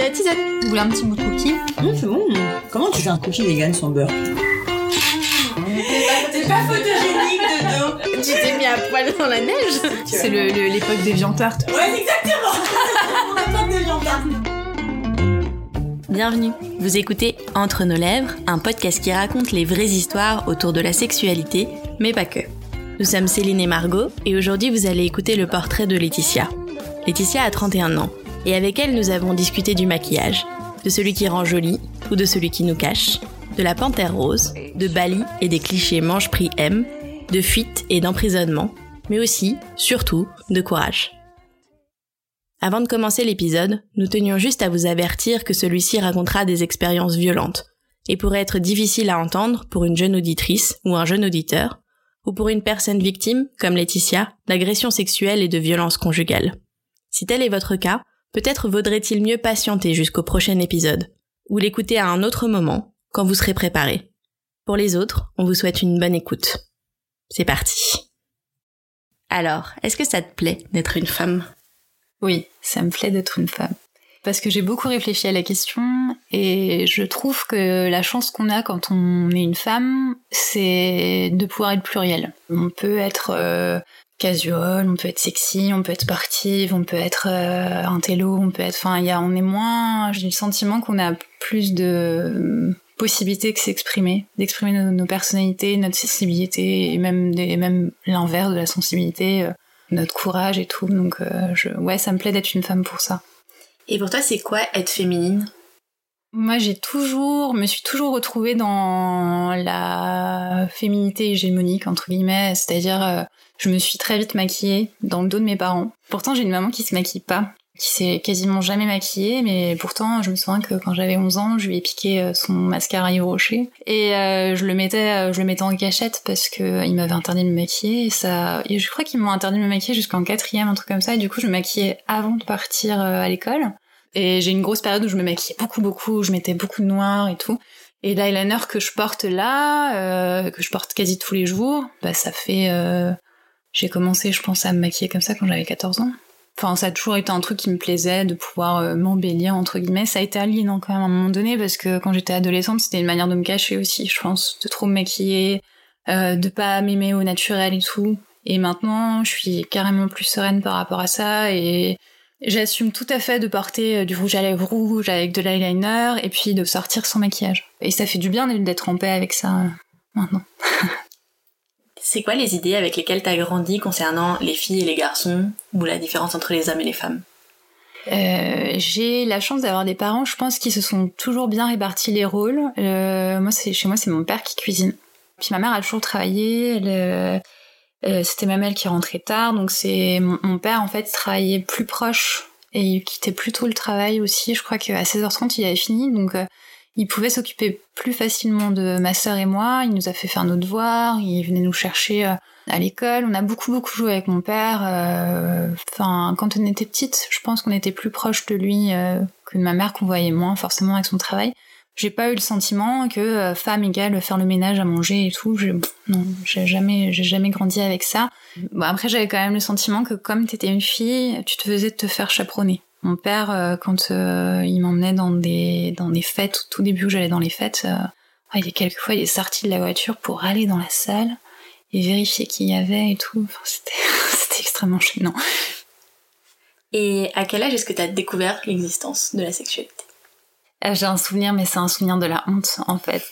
c'est la tisane. Vous voulez un petit bout de cookie? Mmh, c'est bon. Comment tu fais un cookie vegan sans beurre? C'est pas photogénique dedans. Tu t'es mis à poil dans la neige C'est le- le- l'époque des viandes tartes. Ouais, exactement. On a pas de viande. Bienvenue, vous écoutez Entre nos lèvres, un podcast qui raconte les vraies histoires autour de la sexualité, mais pas que. Nous sommes Céline et Margot, et aujourd'hui vous allez écouter le portrait de Laetitia. Laetitia a 31 ans, et avec elle nous avons discuté du maquillage, de celui qui rend joli ou de celui qui nous cache, de la panthère rose, de Bali et des clichés mange-prix M, de fuite et d'emprisonnement, mais aussi, surtout, de courage. Avant de commencer l'épisode, nous tenions juste à vous avertir que celui-ci racontera des expériences violentes et pourrait être difficile à entendre pour une jeune auditrice ou un jeune auditeur, ou pour une personne victime, comme Laetitia, d'agressions sexuelles et de violences conjugales. Si tel est votre cas, peut-être vaudrait-il mieux patienter jusqu'au prochain épisode, ou l'écouter à un autre moment, quand vous serez préparé. Pour les autres, on vous souhaite une bonne écoute. C'est parti. Alors, est-ce que ça te plaît d'être une femme? Oui, ça me plaît d'être une femme. Parce que j'ai beaucoup réfléchi à la question et je trouve que la chance qu'on a quand on est une femme, c'est de pouvoir être pluriel. On peut être euh, casual, on peut être sexy, on peut être sportive, on peut être euh, intello, on peut être... Enfin, il y a, on est moins... J'ai le sentiment qu'on a plus de euh, possibilités que s'exprimer, d'exprimer nos, nos personnalités, notre sensibilité et même, des, même l'inverse de la sensibilité, euh, notre courage et tout. Donc, euh, je, ouais, ça me plaît d'être une femme pour ça. Et pour toi, c'est quoi être féminine? Moi, j'ai toujours, me suis toujours retrouvée dans la féminité hégémonique entre guillemets, c'est-à-dire, je me suis très vite maquillée dans le dos de mes parents. Pourtant, j'ai une maman qui se maquille pas, qui s'est quasiment jamais maquillée, mais pourtant, je me souviens que quand j'avais 11 ans, je lui ai piqué euh, son mascara Yves Rocher et euh, je le mettais, euh, je le mettais en cachette parce que euh, il m'avait interdit de me maquiller. Et ça, je crois qu'ils m'ont interdit de me maquiller jusqu'en quatrième, un truc comme ça. Et du coup, je me maquillais avant de partir à l'école. Et j'ai une grosse période où je me maquillais beaucoup, beaucoup, je mettais beaucoup de noir et tout. Et l'eyeliner que je porte là, euh, que je porte quasi tous les jours, bah ça fait... euh, j'ai commencé, je pense, à me maquiller comme ça quand j'avais 14 ans. Enfin, ça a toujours été un truc qui me plaisait, de pouvoir euh, m'embellir, entre guillemets. Ça a été aliénant quand même à un moment donné, parce que quand j'étais adolescente, c'était une manière de me cacher aussi, je pense, de trop me maquiller, euh, de pas m'aimer au naturel et tout. Et maintenant, je suis carrément plus sereine par rapport à ça, et J'assume tout à fait de porter euh, du rouge à lèvres rouge avec de l'eyeliner et puis de sortir sans maquillage. Et ça fait du bien d'être en paix avec ça maintenant. C'est quoi les idées avec lesquelles t'as grandi concernant les filles et les garçons, ou la différence entre les hommes et les femmes? Euh, j'ai la chance d'avoir des parents, je pense, qui se sont toujours bien répartis les rôles. Euh, moi, c'est chez moi, c'est mon père qui cuisine. Puis ma mère a toujours travaillé. Elle, euh, c'était ma mère qui rentrait tard, donc c'est mon, père en fait travaillait plus proche et il quittait plus tôt le travail aussi. Je crois qu'à 16h30 il avait fini, il pouvait s'occuper plus facilement de ma sœur et moi. Il nous a fait faire nos devoirs, il venait nous chercher euh, à l'école. On a beaucoup beaucoup joué avec mon père. euh, Enfin, quand on était petite, je pense qu'on était plus proche de lui euh, que de ma mère qu'on voyait moins forcément avec son travail. J'ai pas eu le sentiment que femme égale faire le ménage, à manger et tout. J'ai- Non, j'ai jamais, j'ai jamais grandi avec ça. Bon, après, j'avais quand même le sentiment que comme t'étais une fille, tu te faisais te faire chaperonner. Mon père, euh, quand euh, il m'emmenait dans des dans des fêtes, au tout début où j'allais dans les fêtes, euh, il est quelquefois il est sorti de la voiture pour aller dans la salle et vérifier qui y avait et tout. Enfin, c'était extrêmement gênant. Et à quel âge est-ce que t'as découvert l'existence de la sexualité? Euh, J'ai un souvenir, mais c'est un souvenir de la honte, en fait.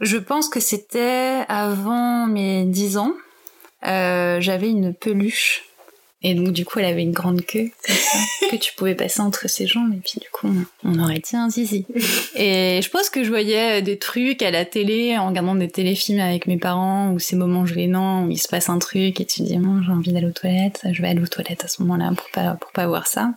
Je pense que c'était avant mes 10 ans. Euh, J'avais une peluche. Et donc, du coup, elle avait une grande queue, comme ça, que tu pouvais passer entre ses jambes. Et puis, du coup, on, on aurait dit un zizi. Et je pense que je voyais des trucs à la télé, en regardant des téléfilms avec mes parents, ou ces moments gênants où il se passe un truc, et tu dis, bon, j'ai envie d'aller aux toilettes, je vais aller aux toilettes à ce moment-là pour pas, pour pas voir ça.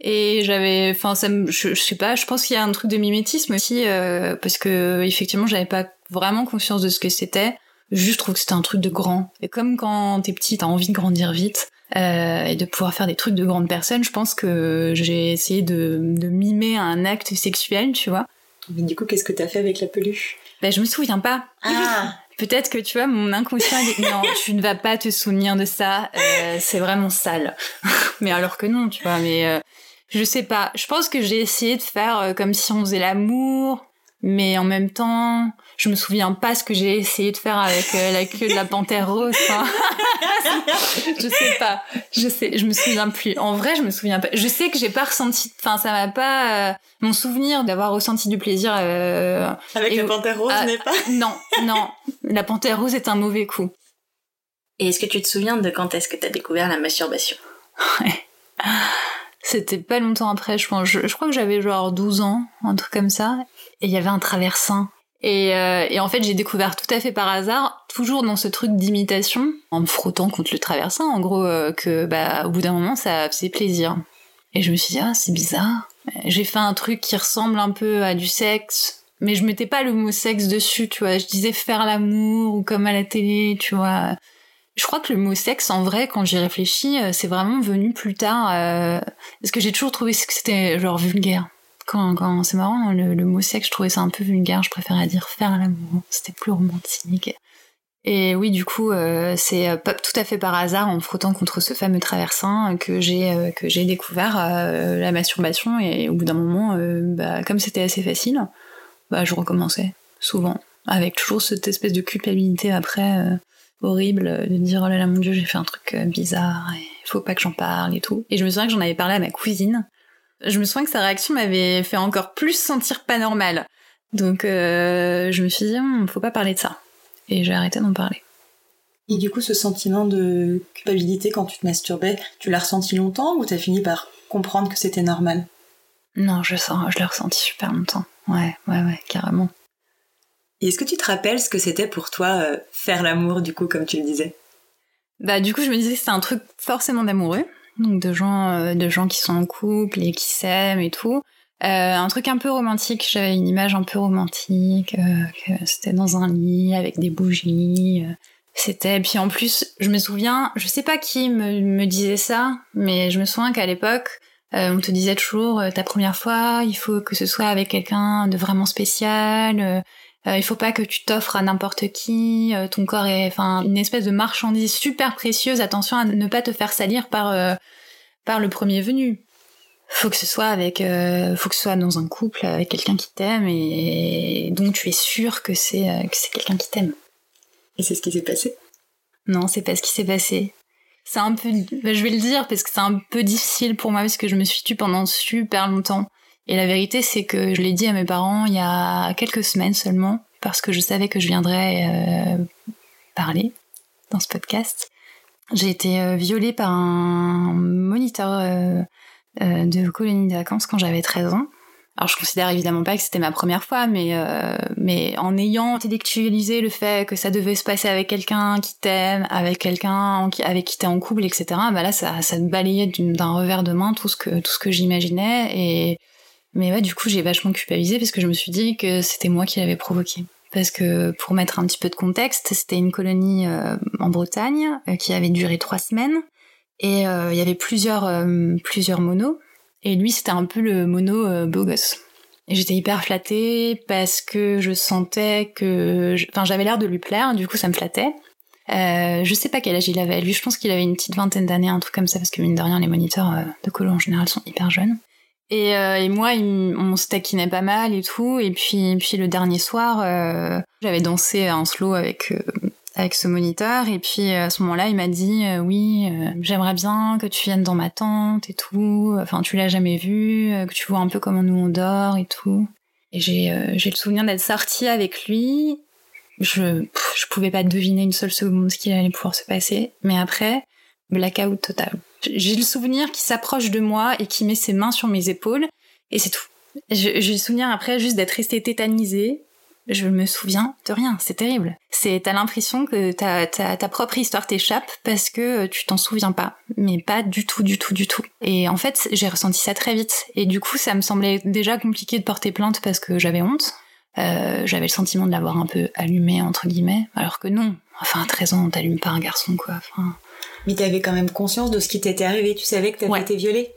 Et j'avais, enfin, ça me, je, je sais pas, je pense qu'il y a un truc de mimétisme aussi, euh, parce que effectivement, j'avais pas vraiment conscience de ce que c'était. Juste, je trouve que c'était un truc de grand. Et comme quand t'es petit, t'as envie de grandir vite euh, et de pouvoir faire des trucs de grandes personnes, je pense que j'ai essayé de, de mimer un acte sexuel, tu vois. Mais du coup, qu'est-ce que t'as fait avec la peluche? Ben, je me souviens pas. Ah Peut-être que tu vois, mon inconscient dit non, tu ne vas pas te souvenir de ça, euh, c'est vraiment sale. mais alors que non, tu vois. Mais euh, Je sais pas. Je pense que j'ai essayé de faire euh, comme si on faisait l'amour, mais en même temps, je me souviens pas ce que j'ai essayé de faire avec euh, la queue de la panthère rose. hein. je sais pas. Je sais, je me souviens plus. En vrai, je me souviens pas. Je sais que j'ai pas ressenti. Enfin, ça m'a pas. euh, mon souvenir d'avoir ressenti du plaisir. euh, Avec Et la panthère rose, ah, n'est pas? Non, non. La panthère rose est un mauvais coup. Et est-ce que tu te souviens de quand est-ce que t'as découvert la masturbation? C'était pas longtemps après, je pense. Je, je crois que j'avais genre 12 ans, un truc comme ça. Et il y avait un traversin. Et, euh, et en fait, j'ai découvert tout à fait par hasard, toujours dans ce truc d'imitation, en me frottant contre le traversin, en gros, euh, que bah, au bout d'un moment, ça faisait plaisir. Et je me suis dit, ah, c'est bizarre. J'ai fait un truc qui ressemble un peu à du sexe, mais je mettais pas le mot sexe dessus, tu vois. Je disais faire l'amour ou comme à la télé, tu vois. Je crois que le mot sexe, en vrai, quand j'y réfléchis, euh, c'est vraiment venu plus tard. euh, parce que j'ai toujours trouvé que c'était genre vulgaire. Quand, quand c'est marrant, le, le mot sexe, je trouvais ça un peu vulgaire. Je préférais dire faire l'amour. C'était plus romantique. Et oui, du coup, euh, c'est euh, tout à fait par hasard, en frottant contre ce fameux traversin, euh, que j'ai euh, que j'ai découvert la masturbation. Et au bout d'un moment, bah, comme c'était assez facile, bah, je recommençais souvent, avec toujours cette espèce de culpabilité après. horrible de dire oh là là mon dieu j'ai fait un truc bizarre et faut pas que j'en parle et tout et je me souviens que j'en avais parlé à ma cousine je me souviens que sa réaction m'avait fait encore plus sentir pas normal. Donc euh, je me suis dit Hum, faut pas parler de ça. Et j'ai arrêté d'en parler. Et du coup, ce sentiment de culpabilité quand tu te masturbais, tu l'as ressenti longtemps ou t'as fini par comprendre que c'était normal? Non je sens je l'ai ressenti super longtemps. Ouais ouais ouais carrément. Et est-ce que tu te rappelles ce que c'était pour toi euh, faire l'amour, du coup, comme tu le disais? Bah du coup je me disais que c'était un truc forcément d'amoureux, donc de gens euh, de gens qui sont en couple et qui s'aiment et tout. Euh, un truc un peu romantique, j'avais une image un peu romantique, euh, que c'était dans un lit avec des bougies. euh, c'était puis en plus je me souviens, je sais pas qui me, me disait ça, mais je me souviens qu'à l'époque euh, on te disait toujours euh, ta première fois, il faut que ce soit avec quelqu'un de vraiment spécial. Euh, il faut pas que tu t'offres à n'importe qui. euh, ton corps est, enfin, une espèce de marchandise super précieuse. Attention à ne pas te faire salir par euh, par le premier venu. Faut que ce soit avec, euh, faut que ce soit dans un couple avec quelqu'un qui t'aime et dont tu es sûr que c'est euh, que c'est quelqu'un qui t'aime. Et c'est ce qui s'est passé? Non, c'est pas ce qui s'est passé. C'est un peu, bah, je vais le dire parce que c'est un peu difficile pour moi parce que je me suis tue pendant super longtemps. Et la vérité, c'est que je l'ai dit à mes parents il y a quelques semaines seulement parce que je savais que je viendrais euh, parler dans ce podcast. J'ai été euh, violée par un moniteur euh, euh, de colonie de vacances quand j'avais 13 ans. Alors je considère évidemment pas que c'était ma première fois, mais euh, mais en ayant intellectualisé le fait que ça devait se passer avec quelqu'un qui t'aime, avec quelqu'un avec qui t'es en couple, etc. Bah là ça ça me balayait d'un revers de main tout ce que tout ce que j'imaginais et mais ouais du coup j'ai vachement culpabilisé parce que je me suis dit que c'était moi qui l'avais provoqué. Parce que pour mettre un petit peu de contexte, c'était une colonie euh, en Bretagne euh, qui avait duré trois semaines et euh, il y avait plusieurs plusieurs monos et lui, c'était un peu le mono beau gosse. Et j'étais hyper flattée parce que je sentais que... Enfin, j'avais l'air de lui plaire, du coup, ça me flattait. Je sais pas quel âge il avait. Lui, je pense qu'il avait une petite vingtaine d'années, un truc comme ça, parce que mine de rien, les moniteurs de colo en général sont hyper jeunes. Et, euh, et moi, on se taquinait pas mal et tout. Et puis, puis le dernier soir, euh, j'avais dansé en slow avec euh, avec ce moniteur. Et puis à ce moment-là, il m'a dit euh, oui, euh, j'aimerais bien que tu viennes dans ma tente et tout. Enfin, tu l'as jamais vu, euh, que tu vois un peu comment nous on dort et tout. Et j'ai euh, j'ai le souvenir d'être sortie avec lui. Je pff, je pouvais pas deviner une seule seconde ce qu'il allait pouvoir se passer. Mais après, blackout total. J'ai le souvenir qu'il s'approche de moi et qu'il met ses mains sur mes épaules et c'est tout. J'ai le souvenir après juste d'être restée tétanisée. Je me souviens de rien, c'est terrible. C'est t'as l'impression que ta, ta, ta propre histoire t'échappe parce que tu t'en souviens pas, mais pas du tout, du tout, du tout. Et en fait, j'ai ressenti ça très vite. Et du coup, ça me semblait déjà compliqué de porter plainte parce que j'avais honte. Euh, j'avais le sentiment de l'avoir un peu allumé entre guillemets, alors que non. Enfin, à 13 ans, on t'allume pas un garçon, quoi. Enfin, Mais t'avais quand même conscience de ce qui t'était arrivé. Tu savais que t'avais Ouais. été violée.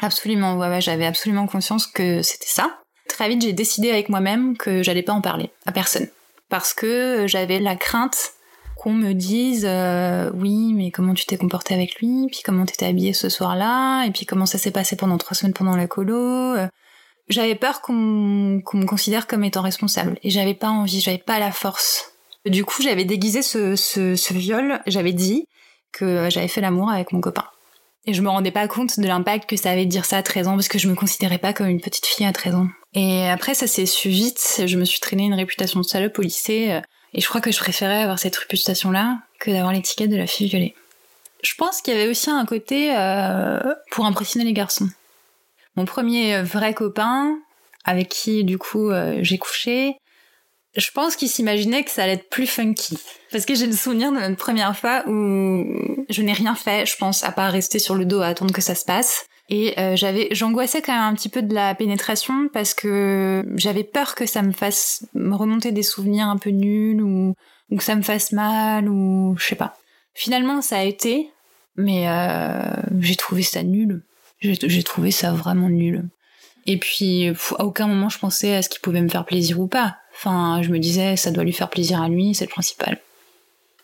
Absolument, ouais, ouais, j'avais absolument conscience que c'était ça. Très vite, j'ai décidé avec moi-même que j'allais pas en parler à personne. Parce que j'avais la crainte qu'on me dise euh, oui mais comment tu t'es comporté avec lui puis comment t'étais habillée ce soir-là et puis comment ça s'est passé pendant trois semaines pendant la colo euh. j'avais peur qu'on qu'on me considère comme étant responsable et j'avais pas envie j'avais pas la force du coup j'avais déguisé ce, ce, ce viol j'avais dit que j'avais fait l'amour avec mon copain et je me rendais pas compte de l'impact que ça avait de dire ça à 13 ans parce que je me considérais pas comme une petite fille à 13 ans et après ça s'est su vite je me suis traîné une réputation de salope au lycée euh, et je crois que je préférais avoir cette réputation-là que d'avoir l'étiquette de la fille violée. Je pense qu'il y avait aussi un côté euh, pour impressionner les garçons. Mon premier vrai copain, avec qui du coup euh, j'ai couché, je pense qu'il s'imaginait que ça allait être plus funky. Parce que j'ai le souvenir de notre première fois où je n'ai rien fait, je pense, à part rester sur le dos à attendre que ça se passe. Et euh, j'avais, j'angoissais quand même un petit peu de la pénétration parce que j'avais peur que ça me fasse me remonter des souvenirs un peu nuls ou, que ça me fasse mal ou je sais pas. Finalement, ça a été, mais euh, j'ai trouvé ça nul. J'ai trouvé ça vraiment nul. Et puis, à aucun moment je pensais à ce qui pouvait me faire plaisir ou pas. Enfin, je me disais, ça doit lui faire plaisir à lui, c'est le principal.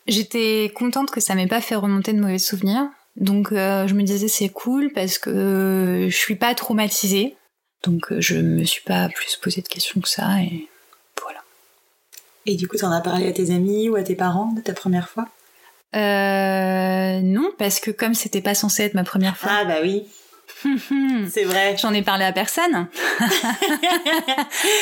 J'étais contente que ça m'ait pas fait remonter de mauvais souvenirs, donc euh, je me disais c'est cool parce que euh, je suis pas traumatisée. Donc euh, je me suis pas plus posé de questions que ça et voilà. Et du coup, t'en as parlé à tes amis ou à tes parents de ta première fois? Euh, non, parce que comme c'était pas censé être ma première fois, Ah bah oui, c'est vrai. j'en ai parlé à personne.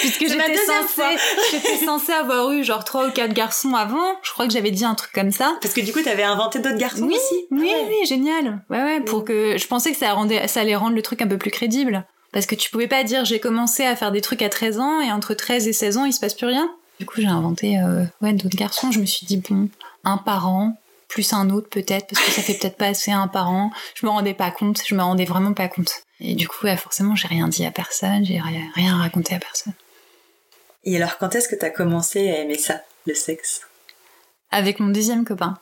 Puisque j'étais censée, j'étais censée avoir eu genre trois ou quatre garçons avant. Je crois que j'avais dit un truc comme ça. Parce que du coup, t'avais inventé d'autres garçons Oui, aussi. oui, Ah ouais. oui, génial. Ouais, ouais, pour que je pensais que ça rendait, ça allait rendre le truc un peu plus crédible. Parce que tu pouvais pas dire j'ai commencé à faire des trucs à 13 ans et entre 13 et 16 ans il se passe plus rien. Du coup j'ai inventé euh, ouais d'autres garçons. Je me suis dit bon un par an plus un autre peut-être parce que ça fait peut-être pas assez un par an. Je me rendais pas compte, je me rendais vraiment pas compte. Et du coup forcément j'ai rien dit à personne, j'ai rien, rien raconté à personne. Et alors, quand est-ce que t'as commencé à aimer ça, le sexe? Avec mon deuxième copain,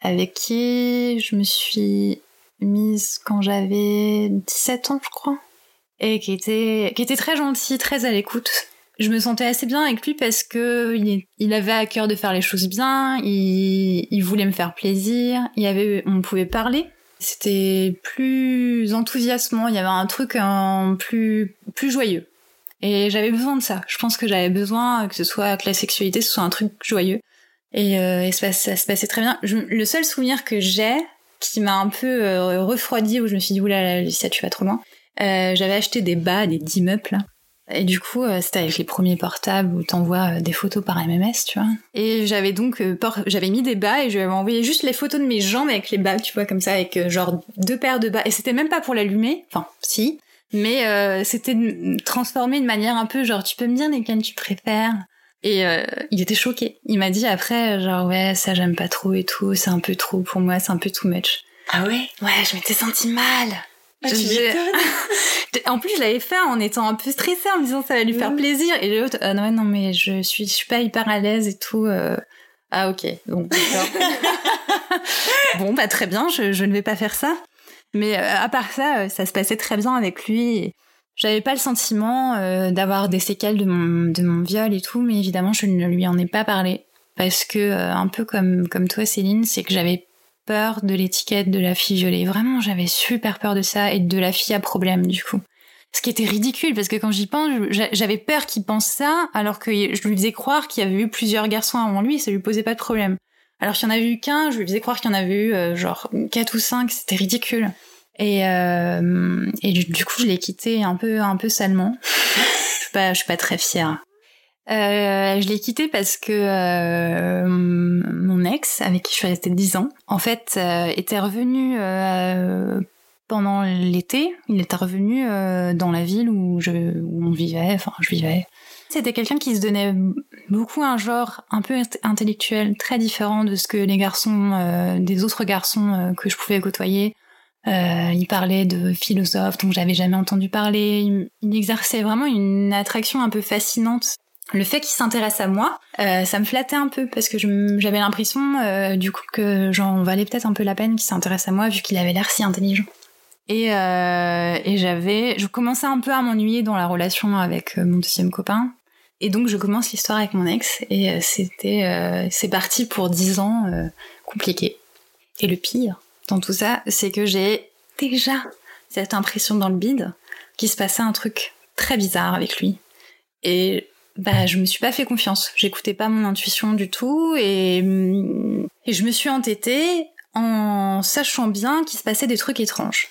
avec qui je me suis mise quand j'avais 17 ans, je crois, et qui était, qui était très gentil, très à l'écoute. Je me sentais assez bien avec lui parce que il, avait à cœur de faire les choses bien, il, voulait me faire plaisir, il avait, on pouvait parler. C'était plus enthousiasmant, il y avait un truc plus, plus joyeux. Et j'avais besoin de ça. Je pense que j'avais besoin que ce soit que la sexualité, soit un truc joyeux. Et, euh, ça, se passait très bien. Le seul souvenir que j'ai, qui m'a un peu euh, refroidi, où je me suis dit, oulala, ça tu vas trop loin, euh, j'avais acheté des bas, des 10 meubles. Et du coup, euh, c'était avec les premiers portables où t'envoies euh, des photos par MMS, tu vois. Et j'avais donc, euh, j'avais mis des bas et je lui avais envoyé juste les photos de mes jambes avec les bas, tu vois, comme ça, avec genre deux paires de bas. Et c'était même pas pour l'allumer, enfin, si. Mais euh, c'était transformé de manière un peu genre, tu peux me dire lesquels tu préfères? Et euh, il était choqué. Il m'a dit après, genre, ouais, ça j'aime pas trop et tout, c'est un peu trop pour moi, c'est un peu too much. Ah ouais? Ouais, je m'étais sentie mal. Ah, tu. En plus, je l'avais fait en étant un peu stressée, en me disant ça va lui faire plaisir. Et l'autre, ah non, non, mais je suis, je suis pas hyper à l'aise et tout. euh. Ah ok, d'accord. bon, bah très bien, je, je ne vais pas faire ça. Mais euh, à part ça, euh, ça se passait très bien avec lui. J'avais pas le sentiment euh, d'avoir des séquelles de mon, de mon viol et tout, mais évidemment, je ne lui en ai pas parlé. Parce que, un peu comme, comme toi, Céline, c'est que j'avais peur de l'étiquette de la fille violée. Vraiment, j'avais super peur de ça et de la fille à problème, du coup. Ce qui était ridicule, parce que quand j'y pense, j'a- j'avais peur qu'il pense ça, alors que je lui faisais croire qu'il y avait eu plusieurs garçons avant lui et ça lui posait pas de problème. Alors qu'il y en avait eu qu'un, je lui faisais croire qu'il y en avait eu euh, genre quatre ou cinq, c'était ridicule. Et, euh, du, coup, je l'ai quitté un peu, un peu salement. je suis pas très fière. Euh, je l'ai quitté parce que euh, mon ex, avec qui je suis restée 10 ans, en fait, euh, était revenu euh, pendant l'été. Il était revenu euh, dans la ville où, je, où on vivait, enfin, je vivais. C'était quelqu'un qui se donnait beaucoup un genre un peu int- intellectuel, très différent de ce que les garçons, des autres garçons que je pouvais côtoyer. Euh, il parlait de philosophes dont j'avais jamais entendu parler. Il exerçait vraiment une attraction un peu fascinante. Le fait qu'il s'intéresse à moi, euh, ça me flattait un peu parce que j'avais l'impression euh, du coup que j'en valait peut-être un peu la peine qu'il s'intéresse à moi vu qu'il avait l'air si intelligent. Et, euh, et j'avais, je commençais un peu à m'ennuyer dans la relation avec mon deuxième copain. Et donc je commence l'histoire avec mon ex et c'était c'est parti pour dix ans compliqués. Et le pire dans tout ça, c'est que j'ai déjà cette impression dans le bide qu'il se passait un truc très bizarre avec lui. Et bah je me suis pas fait confiance. J'écoutais pas mon intuition du tout et, et je me suis entêtée en sachant bien qu'il se passait des trucs étranges.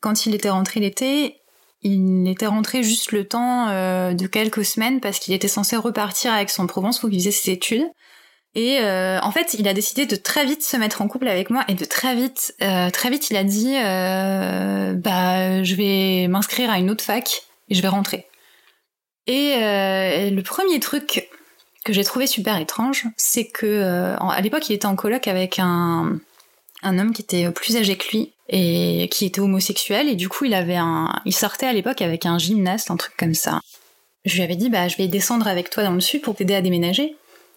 Quand il était rentré l'été, il était rentré juste le temps euh, de quelques semaines parce qu'il était censé repartir avec son Provence où il faisait ses études. Et euh, en fait, il a décidé de très vite se mettre en couple avec moi et de très vite, euh, très vite, il a dit, bah, je vais m'inscrire à une autre fac et je vais rentrer. Et euh, le premier truc que j'ai trouvé super étrange, c'est que euh, à l'époque, il était en coloc avec un un homme qui était plus âgé que lui et qui était homosexuel. Et du coup il avait un il sortait à l'époque avec un gymnaste un truc comme ça. Je lui avais dit bah je vais descendre avec toi dans le sud pour t'aider à déménager.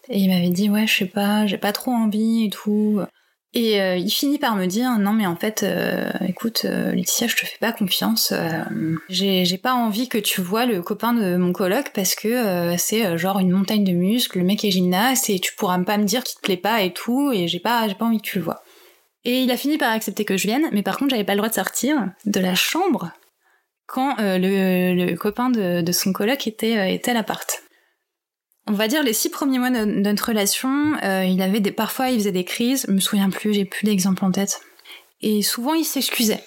Et il m'avait dit ouais je sais pas j'ai pas trop envie et tout et euh, il finit par me dire non mais en fait euh, écoute euh, Laetitia je te fais pas confiance euh, j'ai pas envie que tu vois le copain de mon coloc parce que euh, c'est genre une montagne de muscles le mec est gymnaste et tu pourras pas me dire qu'il te plaît pas et tout et j'ai pas j'ai pas envie que tu le vois et il a fini par accepter que je vienne, mais par contre, j'avais pas le droit de sortir de la chambre quand le, copain de, son coloc était, était à l'appart. On va dire les six premiers mois de notre relation, euh, il avait des, parfois il faisait des crises, je me souviens plus, j'ai plus d'exemples en tête. Et souvent il s'excusait,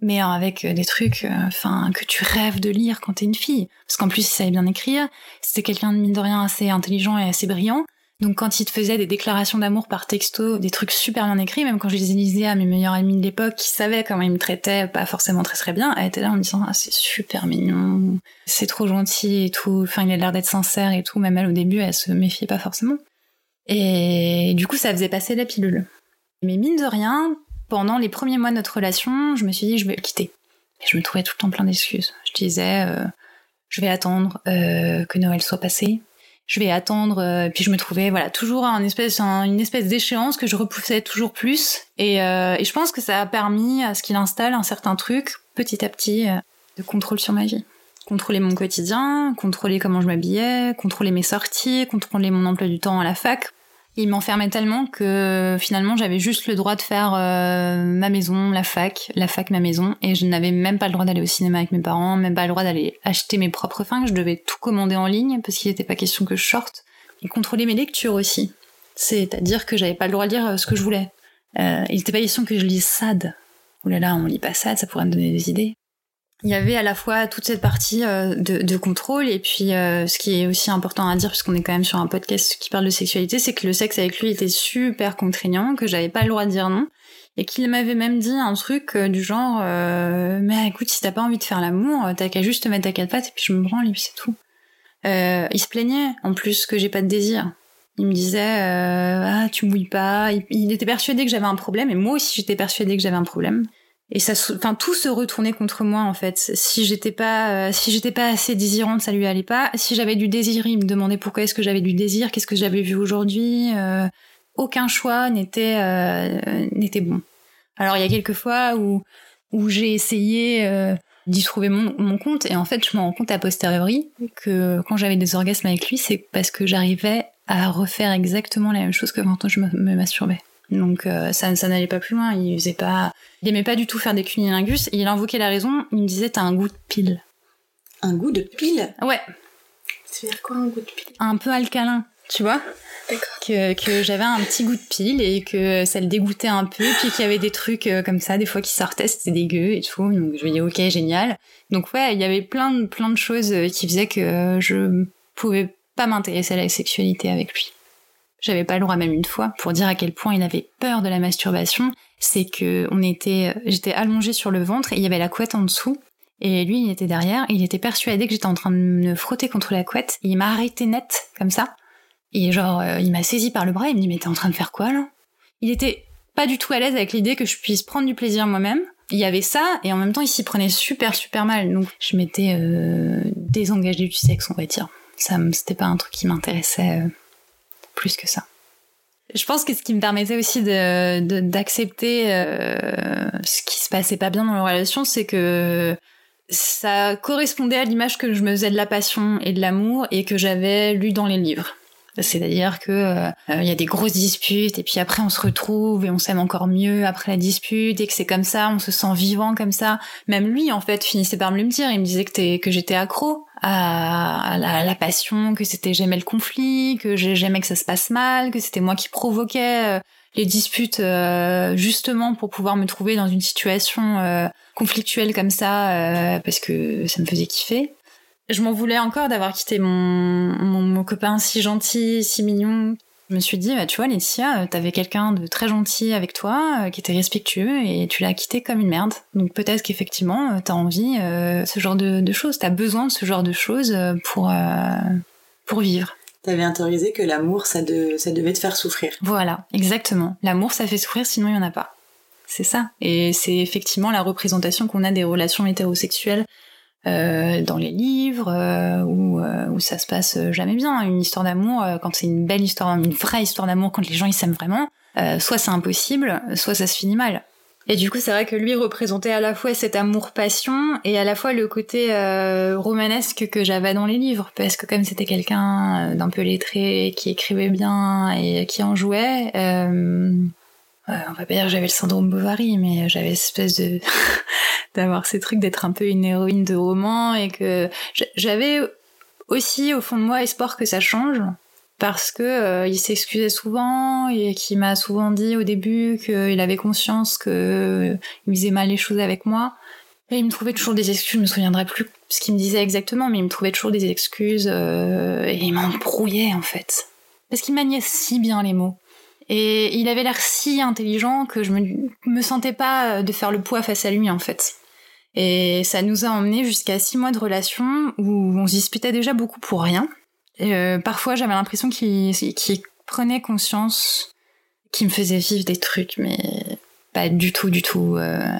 mais avec des trucs, enfin que tu rêves de lire quand t'es une fille, parce qu'en plus il savait bien écrire, c'était quelqu'un de mine de rien assez intelligent et assez brillant. Donc quand il te faisait des déclarations d'amour par texto, des trucs super bien écrits, même quand je les lisais à mes meilleurs amis de l'époque qui savaient comment ils me traitaient, pas forcément très très bien, elle était là en me disant ah, c'est super mignon, c'est trop gentil et tout, enfin il a l'air d'être sincère et tout, même elle au début elle se méfiait pas forcément. Et du coup ça faisait passer la pilule. Mais mine de rien, pendant les premiers mois de notre relation, je me suis dit je vais le quitter. Et je me trouvais tout le temps plein d'excuses. Je disais euh, je vais attendre euh, que Noël soit passé, je vais attendre. Euh, puis je me trouvais voilà toujours un, une espèce d'échéance que je repoussais toujours plus. Et, euh, et, je pense que ça a permis à ce qu'il installe un certain truc petit à petit euh, de contrôle sur ma vie. Contrôler mon quotidien, contrôler comment je m'habillais, contrôler mes sorties, contrôler mon emploi du temps à la fac. Il m'enfermait tellement que finalement j'avais juste le droit de faire euh, ma maison, la fac, la fac, ma maison, et je n'avais même pas le droit d'aller au cinéma avec mes parents, même pas le droit d'aller acheter mes propres fringues, je devais tout commander en ligne parce qu'il n'était pas question que je sorte. Et contrôler mes lectures aussi. C'est-à-dire que j'avais pas le droit de lire euh, ce que je voulais. Euh, il n'était pas question que je lise Sade. Oh là là, on lit pas Sade, ça pourrait me donner des idées il y avait à la fois toute cette partie euh, de, contrôle et puis euh, ce qui est aussi important à dire puisqu'on est quand même sur un podcast qui parle de sexualité, c'est que le sexe avec lui était super contraignant, que j'avais pas le droit de dire non et qu'il m'avait même dit un truc euh, du genre mais écoute si t'as pas envie de faire l'amour t'as qu'à juste te mettre à quatre pattes et puis je me branle et puis c'est tout. il se plaignait en plus que j'ai pas de désir. Il me disait ah tu mouilles pas. Il, il était persuadé que j'avais un problème et moi aussi j'étais persuadée que j'avais un problème et ça enfin tout se retournait contre moi en fait. Si j'étais pas euh, si j'étais pas assez désirante ça lui allait pas. Si j'avais du désir il me demandait pourquoi est-ce que j'avais du désir qu'est-ce que j'avais vu aujourd'hui euh, aucun choix n'était euh, n'était bon. Alors il y a quelques fois où où j'ai essayé euh, d'y trouver mon, mon, compte et en fait je me rends compte a posteriori que quand j'avais des orgasmes avec lui c'est parce que j'arrivais à refaire exactement la même chose que quand je me, me masturbais donc euh, ça, ça n'allait pas plus loin. Il faisait pas, il aimait pas du tout faire des cunilingus. Et il invoquait la raison. Il me disait t'as un goût de pile. Un goût de pile Ouais. C'est-à-dire quoi un goût de pile? Un peu alcalin, tu vois? Que, que j'avais un petit goût de pile et que ça le dégoûtait un peu, puis qu'il y avait des trucs euh, comme ça, des fois qui sortaient, c'était dégueu et tout. Donc je me dis ok, génial. Donc ouais, il y avait plein de, plein de choses euh, qui faisaient que je pouvais pas m'intéresser à la sexualité avec lui j'avais pas le droit même une fois pour dire à quel point il avait peur de la masturbation, c'est que on était, j'étais allongée sur le ventre et il y avait la couette en dessous. Et lui, il était derrière, et il était persuadé que j'étais en train de me frotter contre la couette, et il m'a arrêté net, comme ça. Et genre, euh, il m'a saisi par le bras, il me dit, mais t'es en train de faire quoi, là? Il était pas du tout à l'aise avec l'idée que je puisse prendre du plaisir moi-même. Il y avait ça, et en même temps, il s'y prenait super, super mal. Donc, je m'étais euh, désengagée du sexe, on va dire. Ça, c'était pas un truc qui m'intéressait. Euh Je pense que ce qui me permettait aussi d'accepter euh, ce qui se passait pas bien dans la relation, c'est que ça correspondait à l'image que je me faisais de la passion et de l'amour et que j'avais lu dans les livres. C'est-à-dire que euh, il y a des grosses disputes et puis après on se retrouve et on s'aime encore mieux après la dispute et que c'est comme ça, on se sent vivant comme ça. Même lui en fait finissait par me le dire, il me disait que, que j'étais accro à, la, passion, que c'était j'aimais le conflit, que j'aimais que ça se passe mal, que c'était moi qui provoquais euh, les disputes euh, justement pour pouvoir me trouver dans une situation conflictuelle comme ça parce que ça me faisait kiffer. Je m'en voulais encore d'avoir quitté mon, mon, copain si gentil, si mignon. Je me suis dit, bah, tu vois, Laetitia, euh, t'avais quelqu'un de très gentil avec toi, euh, qui était respectueux, et tu l'as quitté comme une merde. Donc peut-être qu'effectivement, euh, t'as envie euh, ce genre de, de choses, t'as besoin de ce genre de choses pour, pour vivre. T'avais intériorisé que l'amour, ça, de, ça devait te faire souffrir. Voilà, exactement. L'amour, ça fait souffrir, sinon il y en a pas. C'est ça. Et c'est effectivement la représentation qu'on a des relations hétérosexuelles euh, dans les livres euh, où, euh, où ça se passe jamais bien. Une histoire d'amour, quand c'est une belle histoire, une vraie histoire d'amour, quand les gens ils s'aiment vraiment, soit c'est impossible, soit ça se finit mal. Et du coup, c'est vrai que lui représentait à la fois cet amour-passion et à la fois le côté romanesque que j'avais dans les livres, parce que comme c'était quelqu'un d'un peu lettré, qui écrivait bien et qui en jouait, on va pas dire que j'avais le syndrome Bovary, mais j'avais espèce de d'avoir ces trucs d'être un peu une héroïne de roman et que j'avais aussi au fond de moi espoir que ça change parce que euh, il s'excusait souvent et qu'il m'a souvent dit au début qu'il avait conscience que il faisait mal les choses avec moi. Et il me trouvait toujours des excuses, je me souviendrai plus ce qu'il me disait exactement, mais il me trouvait toujours des excuses euh, et il m'embrouillait en fait. Parce qu'il maniait si bien les mots. Et il avait l'air si intelligent que je me, me sentais pas euh, de faire le poids face à lui en fait. Et ça nous a emmené jusqu'à six mois de relation où on se disputait déjà beaucoup pour rien. Et euh, parfois j'avais l'impression qu'il prenait conscience, qu'il me faisait vivre des trucs, mais pas du tout, du tout euh,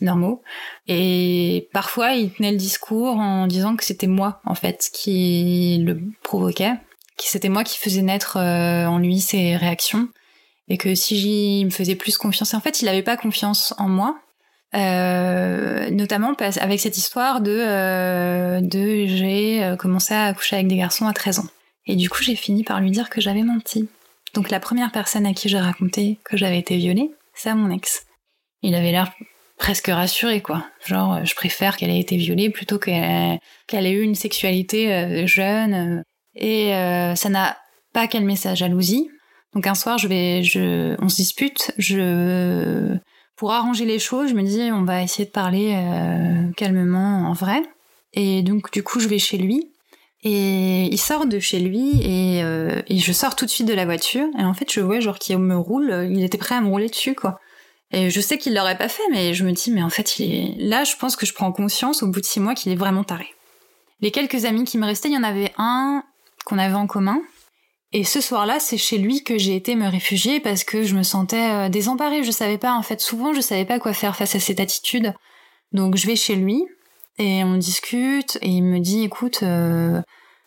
normaux. Et parfois il tenait le discours en disant que c'était moi en fait qui le provoquait, que c'était moi qui faisais naître en lui ses réactions et que si j'y me faisais plus confiance, en fait, il n'avait pas confiance en moi, euh, notamment avec cette histoire de, euh, j'ai euh, commencé à coucher avec des garçons à 13 ans. Et du coup, j'ai fini par lui dire que j'avais menti. Donc la première personne à qui j'ai raconté que j'avais été violée, c'est à mon ex. Il avait l'air presque rassuré, quoi. Genre, je préfère qu'elle ait été violée plutôt qu'elle ait eu une sexualité jeune. Et ça n'a pas calmé sa jalousie, donc un soir, je vais, je, on se dispute. Je, pour arranger les choses, je me dis, on va essayer de parler euh, calmement en vrai. Et donc du coup, je vais chez lui. Et il sort de chez lui et, euh, et je sors tout de suite de la voiture. Et en fait, je vois genre qu'il me roule. Il était prêt à me rouler dessus, quoi. Et je sais qu'il l'aurait pas fait, mais je me dis, mais en fait, il est... là, je pense que je prends conscience au bout de six mois qu'il est vraiment taré. Les quelques amis qui me restaient, il y en avait un qu'on avait en commun, et ce soir-là, c'est chez lui que j'ai été me réfugier parce que je me sentais euh, désemparée. Je savais pas, en fait, souvent, je savais pas quoi faire face à cette attitude. Donc, je vais chez lui et on discute et il me dit, écoute, euh,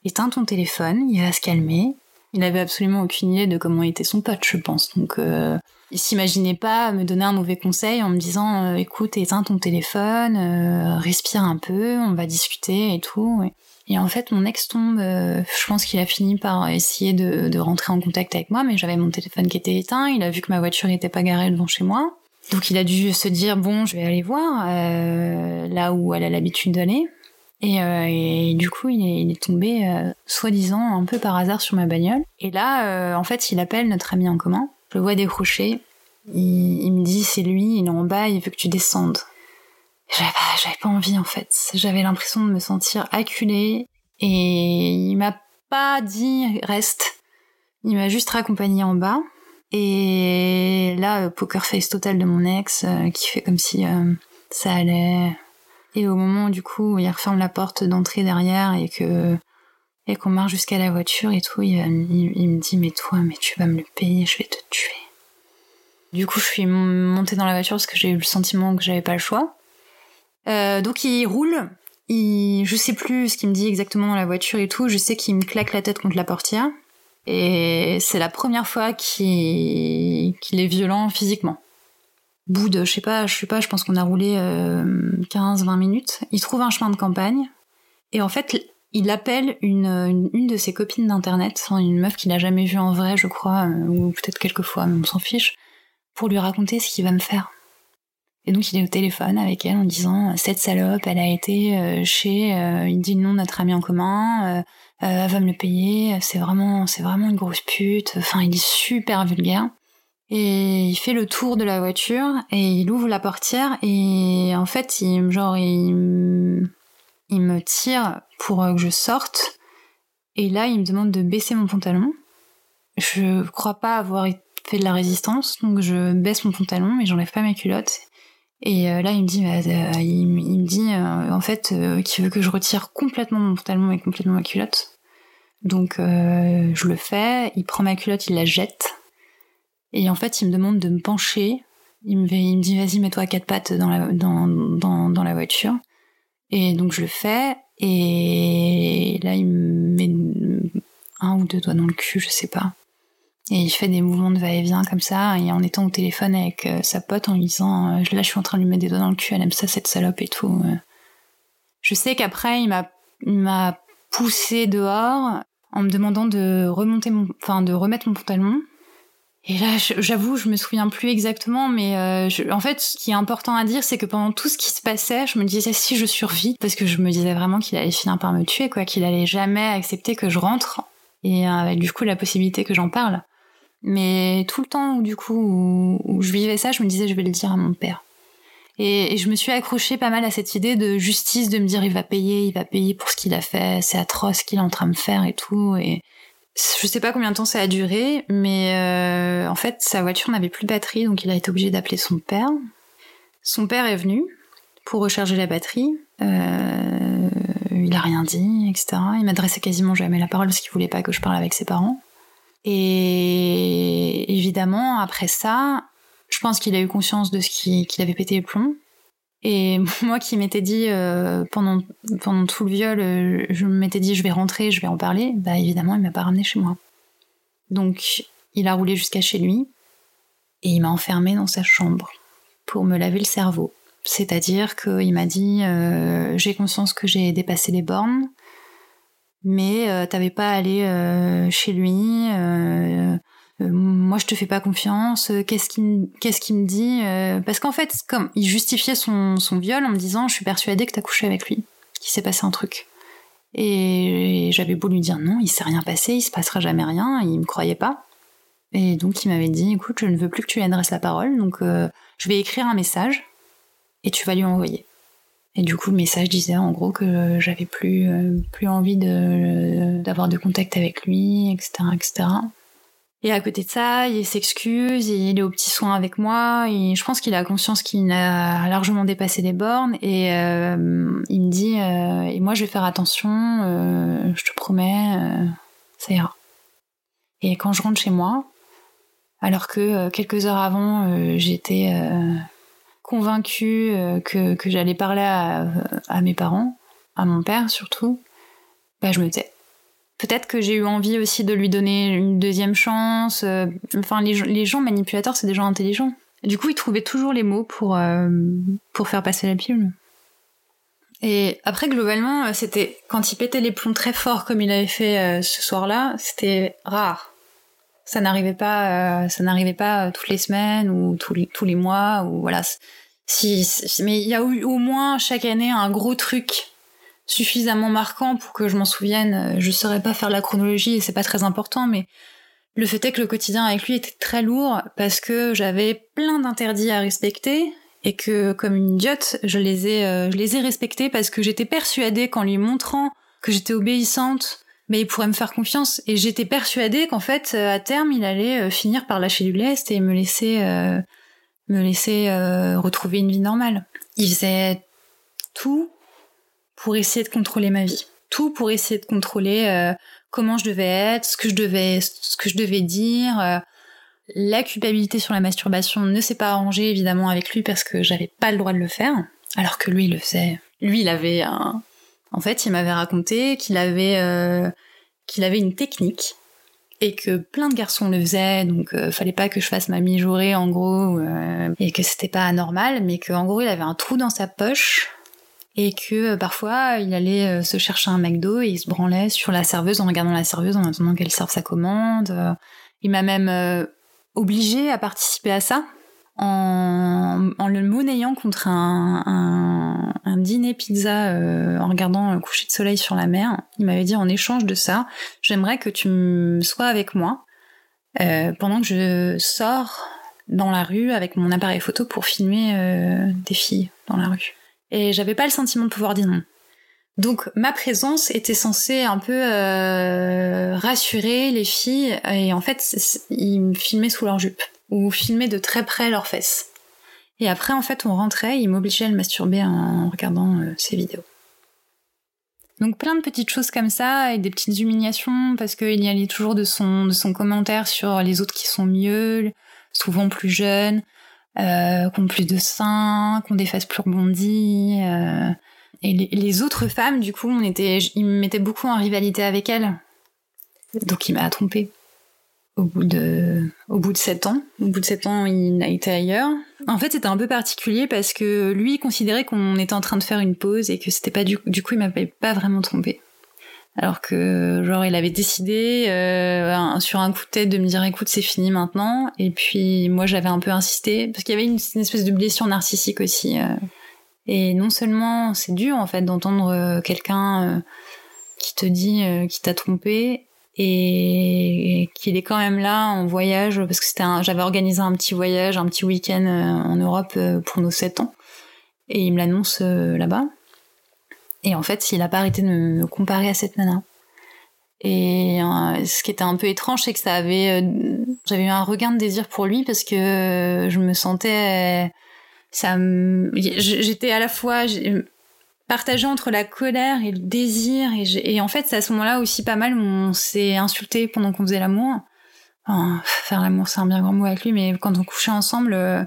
éteins ton téléphone, il va se calmer. Il avait absolument aucune idée de comment était son pote, je pense. Donc, euh, il s'imaginait pas me donner un mauvais conseil en me disant, écoute, éteins ton téléphone, respire un peu, on va discuter et tout. En fait, mon ex tombe, euh, je pense qu'il a fini par essayer de, de, rentrer en contact avec moi, mais j'avais mon téléphone qui était éteint, il a vu que ma voiture n'était pas garée devant chez moi. Donc il a dû se dire, bon, je vais aller voir euh, là où elle a l'habitude d'aller. Et, euh, et, du coup, il est, il est tombé, euh, soi-disant, un peu par hasard sur ma bagnole. Et là, euh, en fait, il appelle notre ami en commun. Je le vois décrocher. Il, il me dit, c'est lui, il est en bas, il veut que tu descendes. J'avais pas, envie en fait. J'avais l'impression de me sentir acculée et il m'a pas dit reste. Il m'a juste raccompagné en bas. Et là, euh, poker face total de mon ex euh, qui fait comme si euh, ça allait. Et au moment du coup où il referme la porte d'entrée derrière et que et qu'on marche jusqu'à la voiture et tout, il, il, me dit mais toi, mais tu vas me le payer, je vais te tuer. Du coup, je suis montée dans la voiture parce que j'ai eu le sentiment que j'avais pas le choix. Euh, donc il roule. Il, je sais plus ce qu'il me dit exactement dans la voiture et tout. Je sais qu'il me claque la tête contre la portière. Et c'est la première fois qu'il est violent physiquement. bout de, je sais pas, je sais pas, je pense qu'on a roulé 15-20 minutes. Il trouve un chemin de campagne. Et en fait, il appelle une, une, de ses copines d'internet, une meuf qu'il a jamais vue en vrai, je crois, ou peut-être quelques fois, mais on s'en fiche, pour lui raconter ce qu'il va me faire. Et donc il est au téléphone avec elle en disant cette salope, elle a été euh, chez, euh, il dit de notre ami en commun, euh, elle va me le payer, c'est vraiment, c'est vraiment une grosse pute. Enfin, il est super vulgaire. Et il fait le tour de la voiture et il ouvre la portière et en fait, il, genre, il me tire pour que je sorte. Et là, il me demande de baisser mon pantalon. Je crois pas avoir fait de la résistance, donc je baisse mon pantalon, mais j'enlève pas mes culottes. Et euh, là, il me dit, bah, euh, il, me dit euh, en fait qu'il veut que je retire complètement mon pantalon et complètement ma culotte. Donc je le fais. Il prend ma culotte, il la jette. Et en fait, il me demande de me pencher. Il me, dit, vas-y, mets-toi à quatre pattes dans la, dans la voiture. Et donc je le fais. Et là, il me met un ou deux doigts dans le cul, je sais pas. Et il fait des mouvements de va-et-vient comme ça, et en étant au téléphone avec euh, sa pote, en lui disant euh, Là, je suis en train de lui mettre des doigts dans le cul, elle aime ça, cette salope et tout. Euh. Je sais qu'après, il m'a, poussé dehors en me demandant de remonter mon, enfin, de remettre mon pantalon. Et là, j'avoue, je me souviens plus exactement, mais en fait, ce qui est important à dire, c'est que pendant tout ce qui se passait, je me disais si je survis, parce que je me disais vraiment qu'il allait finir par me tuer, quoi, qu'il allait jamais accepter que je rentre, et avec du coup la possibilité que j'en parle. Mais tout le temps où du coup où, je vivais ça, je me disais je vais le dire à mon père. Et, je me suis accrochée pas mal à cette idée de justice, de me dire il va payer, il va payer pour ce qu'il a fait, c'est atroce ce qu'il est en train de faire et tout. Et je sais pas combien de temps ça a duré, mais euh, en fait sa voiture n'avait plus de batterie, donc il a été obligé d'appeler son père. Son père est venu pour recharger la batterie. Euh, il a rien dit, etc. Il m'adressait quasiment jamais la parole parce qu'il voulait pas que je parle avec ses parents. Et évidemment, après ça, je pense qu'il a eu conscience de ce qu'il avait pété les plombs. Et moi qui m'étais dit euh, pendant, pendant tout le viol, euh, je m'étais dit je vais rentrer, je vais en parler, bah évidemment il m'a pas ramené chez moi. Donc il a roulé jusqu'à chez lui et il m'a enfermé dans sa chambre pour me laver le cerveau. C'est-à-dire qu'il m'a dit euh, j'ai conscience que j'ai dépassé les bornes, mais euh, t'avais pas à aller euh, chez lui. Euh, moi, je te fais pas confiance. Qu'est-ce qu'il me dit Parce qu'en fait, comme il justifiait son, son viol en me disant, je suis persuadée que t'as couché avec lui, qu'il s'est passé un truc. Et j'avais beau lui dire non, il s'est rien passé, il se passera jamais rien, il me croyait pas. Et donc il m'avait dit, écoute, je ne veux plus que tu lui adresses la parole, donc je vais écrire un message et tu vas lui envoyer. Et du coup, le message disait en gros que j'avais plus, euh, plus envie de, d'avoir de contact avec lui, etc., etc. Et à côté de ça, il s'excuse, il est au petit soin avec moi, je pense qu'il a conscience qu'il a largement dépassé les bornes, et euh, il me dit, euh, et moi je vais faire attention, je te promets, ça ira. Et quand je rentre chez moi, alors que quelques heures avant, j'étais convaincue euh, que, que j'allais parler à, à, mes parents, à mon père surtout, bah je me tais. Peut-être que j'ai eu envie aussi de lui donner une deuxième chance. Euh, enfin, les, les gens manipulateurs, c'est des gens intelligents. Du coup, ils trouvaient toujours les mots pour, euh, pour faire passer la pilule. Et après, globalement, c'était quand il pétait les plombs très fort comme il avait fait ce soir-là, c'était rare. Ça n'arrivait pas, ça n'arrivait pas toutes les semaines ou tous les, tous les mois ou voilà. Si, mais il y a eu au moins chaque année un gros truc suffisamment marquant pour que je m'en souvienne. Je saurais pas faire la chronologie et c'est pas très important, mais le fait est que le quotidien avec lui était très lourd parce que j'avais plein d'interdits à respecter et que comme une idiote, je les ai, euh, je les ai respectés parce que j'étais persuadée qu'en lui montrant que j'étais obéissante, mais il pourrait me faire confiance et j'étais persuadée qu'en fait euh, à terme il allait euh, finir par lâcher du lest et me laisser me laisser euh, retrouver une vie normale. Il faisait tout pour essayer de contrôler ma vie, tout pour essayer de contrôler euh, comment je devais être, ce que je devais, ce que je devais dire. Euh. La culpabilité sur la masturbation ne s'est pas arrangée évidemment avec lui parce que j'avais pas le droit de le faire, alors que lui il le faisait. Lui il avait un, en fait il m'avait raconté qu'il avait qu'il avait une technique et que plein de garçons le faisaient, donc euh, fallait pas que je fasse ma mijaurée en gros, euh, et que c'était pas anormal, mais qu'en gros il avait un trou dans sa poche, et que euh, parfois il allait euh, se chercher un McDo et il se branlait sur la serveuse en regardant la serveuse en attendant qu'elle serve sa commande. Euh, il m'a même euh, obligé à participer à ça en, en le monnayant contre un, un, un dîner pizza euh, en regardant un coucher de soleil sur la mer. Il m'avait dit en échange de ça, j'aimerais que tu sois avec moi euh, pendant que je sors dans la rue avec mon appareil photo pour filmer euh, des filles dans la rue. Et j'avais pas le sentiment de pouvoir dire non. Donc ma présence était censée un peu euh, rassurer les filles et en fait ils me filmaient sous leur jupe ou filmaient de très près leurs fesses. Et après en fait on rentrait, ils m'obligeaient à le masturber en regardant euh, ces vidéos. Donc plein de petites choses comme ça et des petites humiliations parce qu'il y allait toujours de son de son commentaire sur les autres qui sont mieux, souvent plus jeunes, euh, qui ont plus de seins, qui ont des fesses plus rebondies. euh, et les, les autres femmes, du coup, on était, il me mettait beaucoup en rivalité avec elles. Donc il m'a trompée. Au bout de, au bout de sept ans. Au bout de sept ans, il a été ailleurs. En fait, c'était un peu particulier parce que lui, il considérait qu'on était en train de faire une pause et que c'était pas du, du coup, il m'avait pas vraiment trompée. Alors que, genre, il avait décidé euh, sur un coup de tête de me dire, écoute, c'est fini maintenant. Et puis, moi, j'avais un peu insisté parce qu'il y avait une, espèce de blessure narcissique aussi. euh. Et non seulement c'est dur en fait d'entendre euh, quelqu'un euh, qui te dit qu'il t'a trompé et, qu'il est quand même là en voyage parce que c'était j'avais organisé un petit voyage, un petit week-end euh, en Europe euh, pour nos 7 ans et il me l'annonce euh, là-bas. Et en fait, il a pas arrêté de me comparer à cette nana. Et ce qui était un peu étrange, c'est que ça avait, j'avais eu un regain de désir pour lui parce que je me sentais, ça, j'étais à la fois partagée entre la colère et le désir et, et en fait c'est à ce moment-là aussi pas mal où on s'est insulté pendant qu'on faisait l'amour. Enfin, faire l'amour c'est un bien grand mot avec lui, mais quand on couchait ensemble, euh,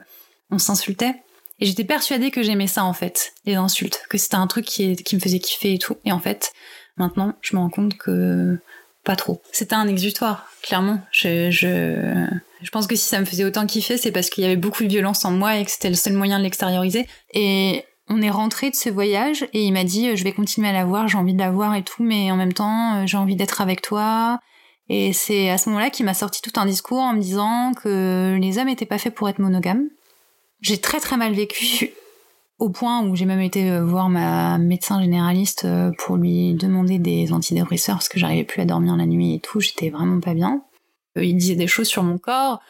on s'insultait. Et j'étais persuadée que j'aimais ça en fait, les insultes, que c'était un truc qui, qui me faisait kiffer et tout. Et en fait, maintenant, je me rends compte que pas trop. C'était un exutoire, clairement. Je, je, je pense que si ça me faisait autant kiffer, c'est parce qu'il y avait beaucoup de violence en moi et que c'était le seul moyen de l'extérioriser. Et on est rentré de ce voyage et il m'a dit je vais continuer à la voir, j'ai envie de la voir et tout, mais en même temps, euh, j'ai envie d'être avec toi. Et c'est à ce moment-là qu'il m'a sorti tout un discours en me disant que les hommes étaient pas faits pour être monogames. J'ai très très mal vécu au point où j'ai même été euh, voir ma médecin généraliste euh, pour lui demander des antidépresseurs parce que j'arrivais plus à dormir la nuit et tout, j'étais vraiment pas bien. Euh, Il disait des choses sur mon corps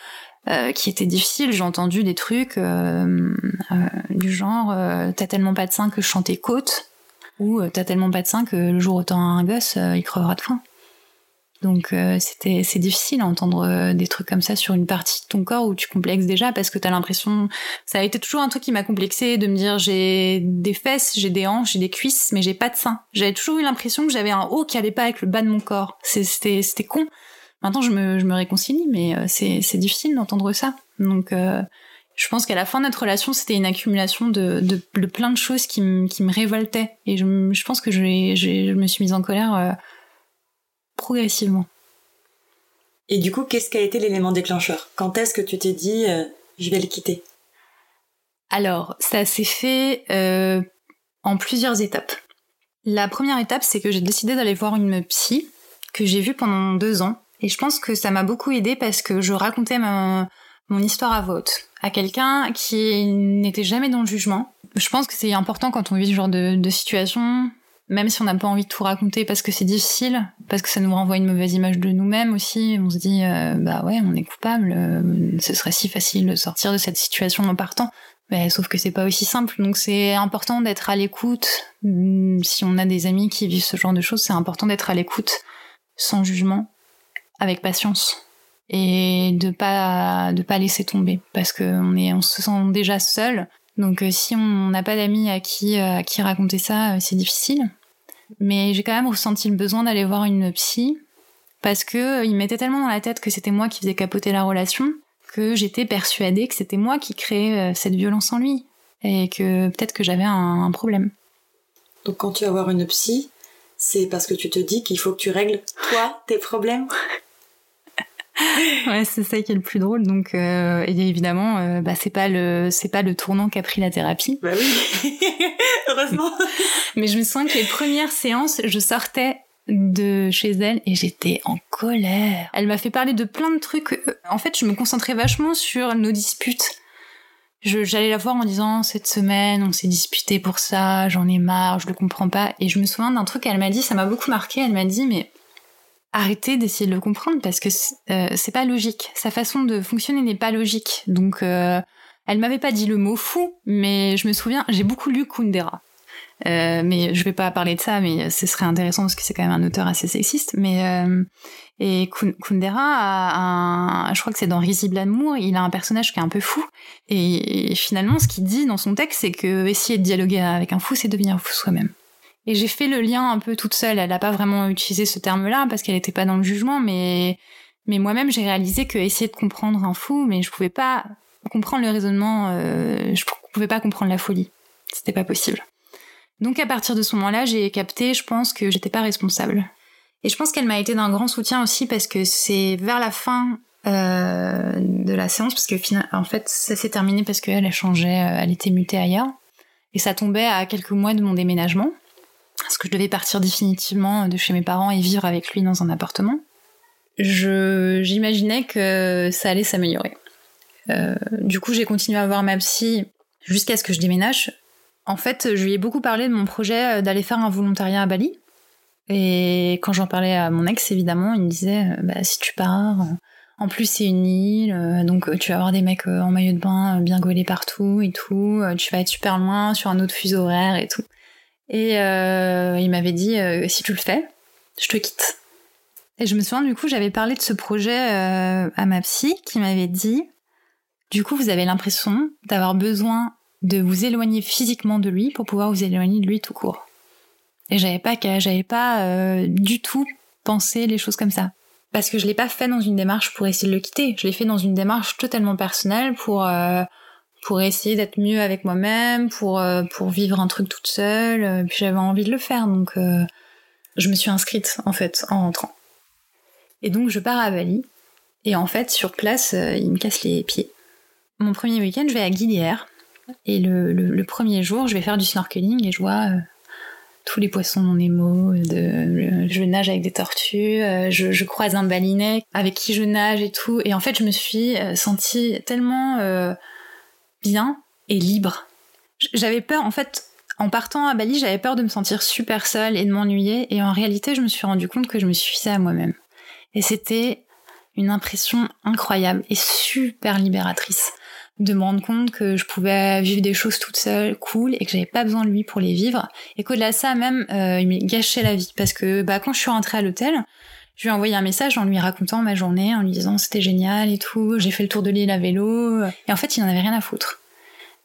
euh, qui étaient difficiles, j'ai entendu des trucs euh, euh, du genre euh, t'as tellement pas de seins que je chante tes côtes ou euh, t'as tellement pas de seins que le jour où t'auras un gosse, il crevera de faim. Donc c'était c'est difficile à entendre des trucs comme ça sur une partie de ton corps où tu complexes déjà parce que t'as l'impression ça a été toujours un truc qui m'a complexé de me dire j'ai des fesses, j'ai des hanches, j'ai des cuisses mais j'ai pas de seins. J'avais toujours eu l'impression que j'avais un haut qui allait pas avec le bas de mon corps. C'était c'était con. Maintenant je me je me réconcilie mais euh, c'est c'est difficile d'entendre ça. Donc euh, je pense qu'à la fin de notre relation, c'était une accumulation de, de, de plein de choses qui, me- qui me révoltaient. Et je, pense que j'ai- j'ai- je me suis mise en colère euh, progressivement. Et du coup, qu'est-ce qui a été l'élément déclencheur? Quand est-ce que tu t'es dit euh, je vais le quitter? Alors, ça s'est fait euh, en plusieurs étapes. La première étape, c'est que j'ai décidé d'aller voir une psy que j'ai vue pendant deux ans. Et je pense que ça m'a beaucoup aidé parce que je racontais ma, mon histoire à haute à quelqu'un qui n'était jamais dans le jugement. Je pense que c'est important quand on vit ce genre de, de situation, même si on n'a pas envie de tout raconter parce que c'est difficile, parce que ça nous renvoie une mauvaise image de nous-mêmes aussi. On se dit, euh, bah ouais, on est coupable, euh, ce serait si facile de sortir de cette situation en partant. Mais sauf que c'est pas aussi simple, donc c'est important d'être à l'écoute. Hum, Si on a des amis qui vivent ce genre de choses, c'est important d'être à l'écoute, sans jugement, avec patience et de pas de pas laisser tomber parce que on est on se sent déjà seul. Donc euh, si on n'a pas d'amis à qui euh, à qui raconter ça, euh, c'est difficile. Mais j'ai quand même ressenti le besoin d'aller voir une psy parce que il mettait tellement dans la tête que c'était moi qui faisais capoter la relation que j'étais persuadée que c'était moi qui créais cette violence en lui et que peut-être que j'avais un, un problème. Donc quand tu vas voir une psy, c'est parce que tu te dis qu'il faut que tu règles toi tes problèmes? ouais, c'est ça qui est le plus drôle. Donc, euh, et évidemment, euh, bah, c'est pas le, c'est pas le tournant qu'a pris la thérapie. Bah oui, heureusement. Mais je me souviens que les premières séances, je sortais de chez elle et j'étais en colère. Elle m'a fait parler de plein de trucs. En fait, je me concentrais vachement sur nos disputes. J'allais la voir en disant cette semaine on s'est disputé pour ça, j'en ai marre, je le comprends pas. Et je me souviens d'un truc qu'elle m'a dit, ça m'a beaucoup marqué. Elle m'a dit mais arrêtez d'essayer de le comprendre parce que c'est euh, c'est pas logique. Sa façon de fonctionner n'est pas logique. Donc euh, elle m'avait pas dit le mot fou, mais je me souviens, j'ai beaucoup lu Kundera. Euh, mais je vais pas parler de ça, mais ce serait intéressant parce que c'est quand même un auteur assez sexiste. Mais et Kun- Kundera a un, je crois que c'est dans Risible Amour, il a un personnage qui est un peu fou. Et, et finalement, ce qu'il dit dans son texte, c'est que essayer de dialoguer avec un fou, c'est devenir fou soi-même. Et j'ai fait le lien un peu toute seule. Elle a pas vraiment utilisé ce terme-là parce qu'elle était pas dans le jugement, mais mais moi-même j'ai réalisé que essayer de comprendre un fou, mais je pouvais pas comprendre le raisonnement, euh, je pouvais pas comprendre la folie. C'était pas possible. Donc à partir de ce moment-là, j'ai capté, je pense que j'étais pas responsable. Et je pense qu'elle m'a été d'un grand soutien aussi parce que c'est vers la fin euh, de la séance, parce que en fait ça s'est terminé parce qu'elle a changé, euh, elle était mutée ailleurs. Et ça tombait à quelques mois de mon déménagement, parce que je devais partir définitivement de chez mes parents et vivre avec lui dans un appartement. Je J'imaginais que ça allait s'améliorer. Euh, du coup, j'ai continué à voir ma psy jusqu'à ce que je déménage. En fait, je lui ai beaucoup parlé de mon projet euh, d'aller faire un volontariat à Bali. Et quand j'en parlais à mon ex, évidemment, il me disait euh, bah, si tu pars, euh, en plus c'est une île, euh, donc euh, tu vas avoir des mecs euh, en maillot de bain euh, bien gaulés partout et tout, euh, tu vas être super loin sur un autre fuseau horaire et tout. Et euh, il m'avait dit euh, si tu le fais, je te quitte. Et je me souviens du coup, j'avais parlé de ce projet euh, à ma psy qui m'avait dit du coup, vous avez l'impression d'avoir besoin de vous éloigner physiquement de lui pour pouvoir vous éloigner de lui tout court. Et j'avais pas j'avais pas du tout pensé les choses comme ça. Parce que je l'ai pas fait dans une démarche pour essayer de le quitter. Je l'ai fait dans une démarche totalement personnelle pour pour essayer d'être mieux avec moi-même, pour euh, pour vivre un truc toute seule. euh, Puis j'avais envie de le faire, donc euh, je me suis inscrite en fait en rentrant. Et donc je pars à Bali. Et en fait sur place, il me casse les pieds. Mon premier week-end, je vais à Guilière. Et le, le, premier jour, je vais faire du snorkeling et je vois tous les poissons non émo. De, je nage avec des tortues, je, je croise un balinet avec qui je nage et tout. Et en fait, je me suis sentie tellement et libre. J'avais peur, en fait, en partant à Bali, j'avais peur de me sentir super seule et de m'ennuyer. Et en réalité, je me suis rendu compte que je me suffisais à moi-même. Et c'était une impression incroyable et super libératrice de me rendre compte que je pouvais vivre des choses toute seule, cool, et que j'avais pas besoin de lui pour les vivre. Et qu'au-delà de ça, même, euh, il m'a gâché la vie. Parce que bah, quand je suis rentrée à l'hôtel, je lui ai envoyé un message en lui racontant ma journée, en lui disant c'était génial et tout, j'ai fait le tour de l'île à vélo. Et en fait, il en avait rien à foutre.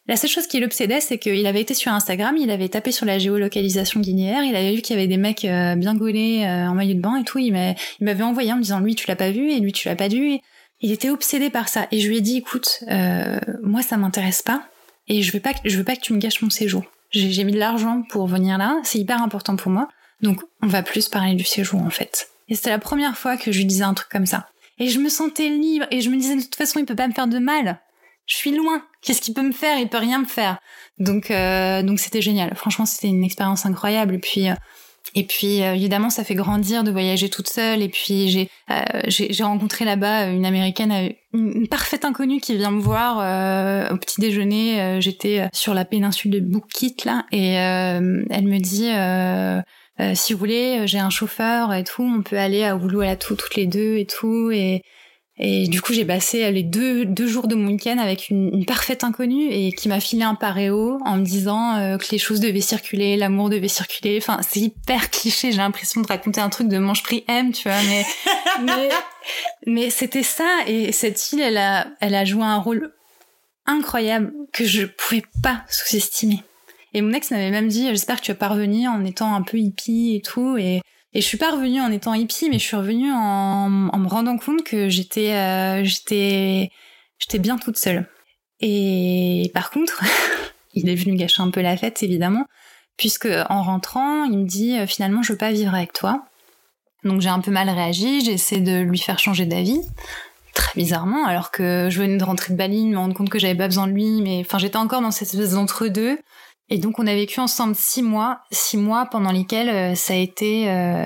La seule chose qui l'obsédait, c'est qu'il avait été sur Instagram, il avait tapé sur la géolocalisation guinéenne, il avait vu qu'il y avait des mecs euh, bien gaulés euh, en maillot de bain et tout. Il m'a- il m'avait envoyé en me disant lui tu l'as pas vu et lui tu l'as pas vu. Il était obsédé par ça et je lui ai dit écoute, euh, moi ça m'intéresse pas et je veux pas, que- je veux pas que tu me gâches mon séjour. J'ai mis de l'argent pour venir là, c'est hyper important pour moi. Donc on va plus parler du séjour en fait. Et c'était la première fois que je lui disais un truc comme ça. Et je me sentais libre et je me disais de toute façon il peut pas me faire de mal. Je suis loin. Qu'est-ce qu'il peut me faire? Il peut rien me faire. Donc euh, donc c'était génial. Franchement c'était une expérience incroyable. Et puis euh, et puis euh, évidemment ça fait grandir de voyager toute seule. Et puis j'ai euh, j'ai rencontré là-bas une américaine, euh, une, parfaite inconnue qui vient me voir euh, au petit déjeuner. J'étais sur la péninsule de Bukit là et elle me dit. Euh, euh, si vous voulez, j'ai un chauffeur et tout, on peut aller à Ouloualatou toutes les deux et tout. Et, et du coup, j'ai passé les deux, deux jours de mon week-end avec une, une parfaite inconnue et qui m'a filé un paréo en me disant euh, que les choses devaient circuler, l'amour devait circuler. Enfin, c'est hyper cliché. J'ai l'impression de raconter un truc de manche prix M, tu vois, mais mais, mais c'était ça. Et cette île, elle a, elle a joué un rôle incroyable que je pouvais pas sous-estimer. Et mon ex m'avait même dit, j'espère que tu vas pas revenir en étant un peu hippie et tout. Et, et je suis pas revenue en étant hippie, mais je suis revenue en, me rendant compte que j'étais, euh, j'étais, j'étais bien toute seule. Et par contre, il est venu gâcher un peu la fête, évidemment, puisque en rentrant, il me dit, euh, finalement, je veux pas vivre avec toi. Donc j'ai un peu mal réagi, j'ai essayé de lui faire changer d'avis. très bizarrement, alors que je venais de rentrer de Bali, me rendre compte que j'avais pas besoin de lui, mais enfin j'étais encore dans cette espèce d'entre-deux. Et donc on a vécu ensemble six mois, six mois pendant lesquels euh, ça a été, euh,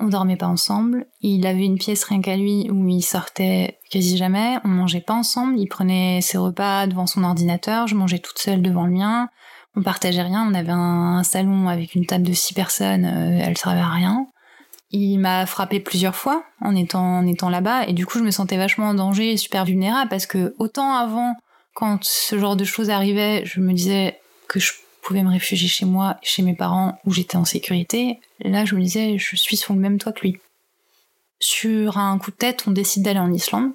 on dormait pas ensemble. Il avait une pièce rien qu'à lui où il sortait quasi jamais. On mangeait pas ensemble. Il prenait ses repas devant son ordinateur. Je mangeais toute seule devant le mien. On partageait rien. On avait un, salon avec une table de six personnes. Euh, elle servait à rien. Il m'a frappé plusieurs fois en étant, en étant là-bas. Et du coup, je me sentais vachement en danger et super vulnérable parce que autant avant, quand ce genre de choses arrivait, je me disais que je pouvais me réfugier chez moi, chez mes parents, où j'étais en sécurité. Là, je me disais, je suis sur le même toit que lui. Sur un coup de tête, on décide d'aller en Islande.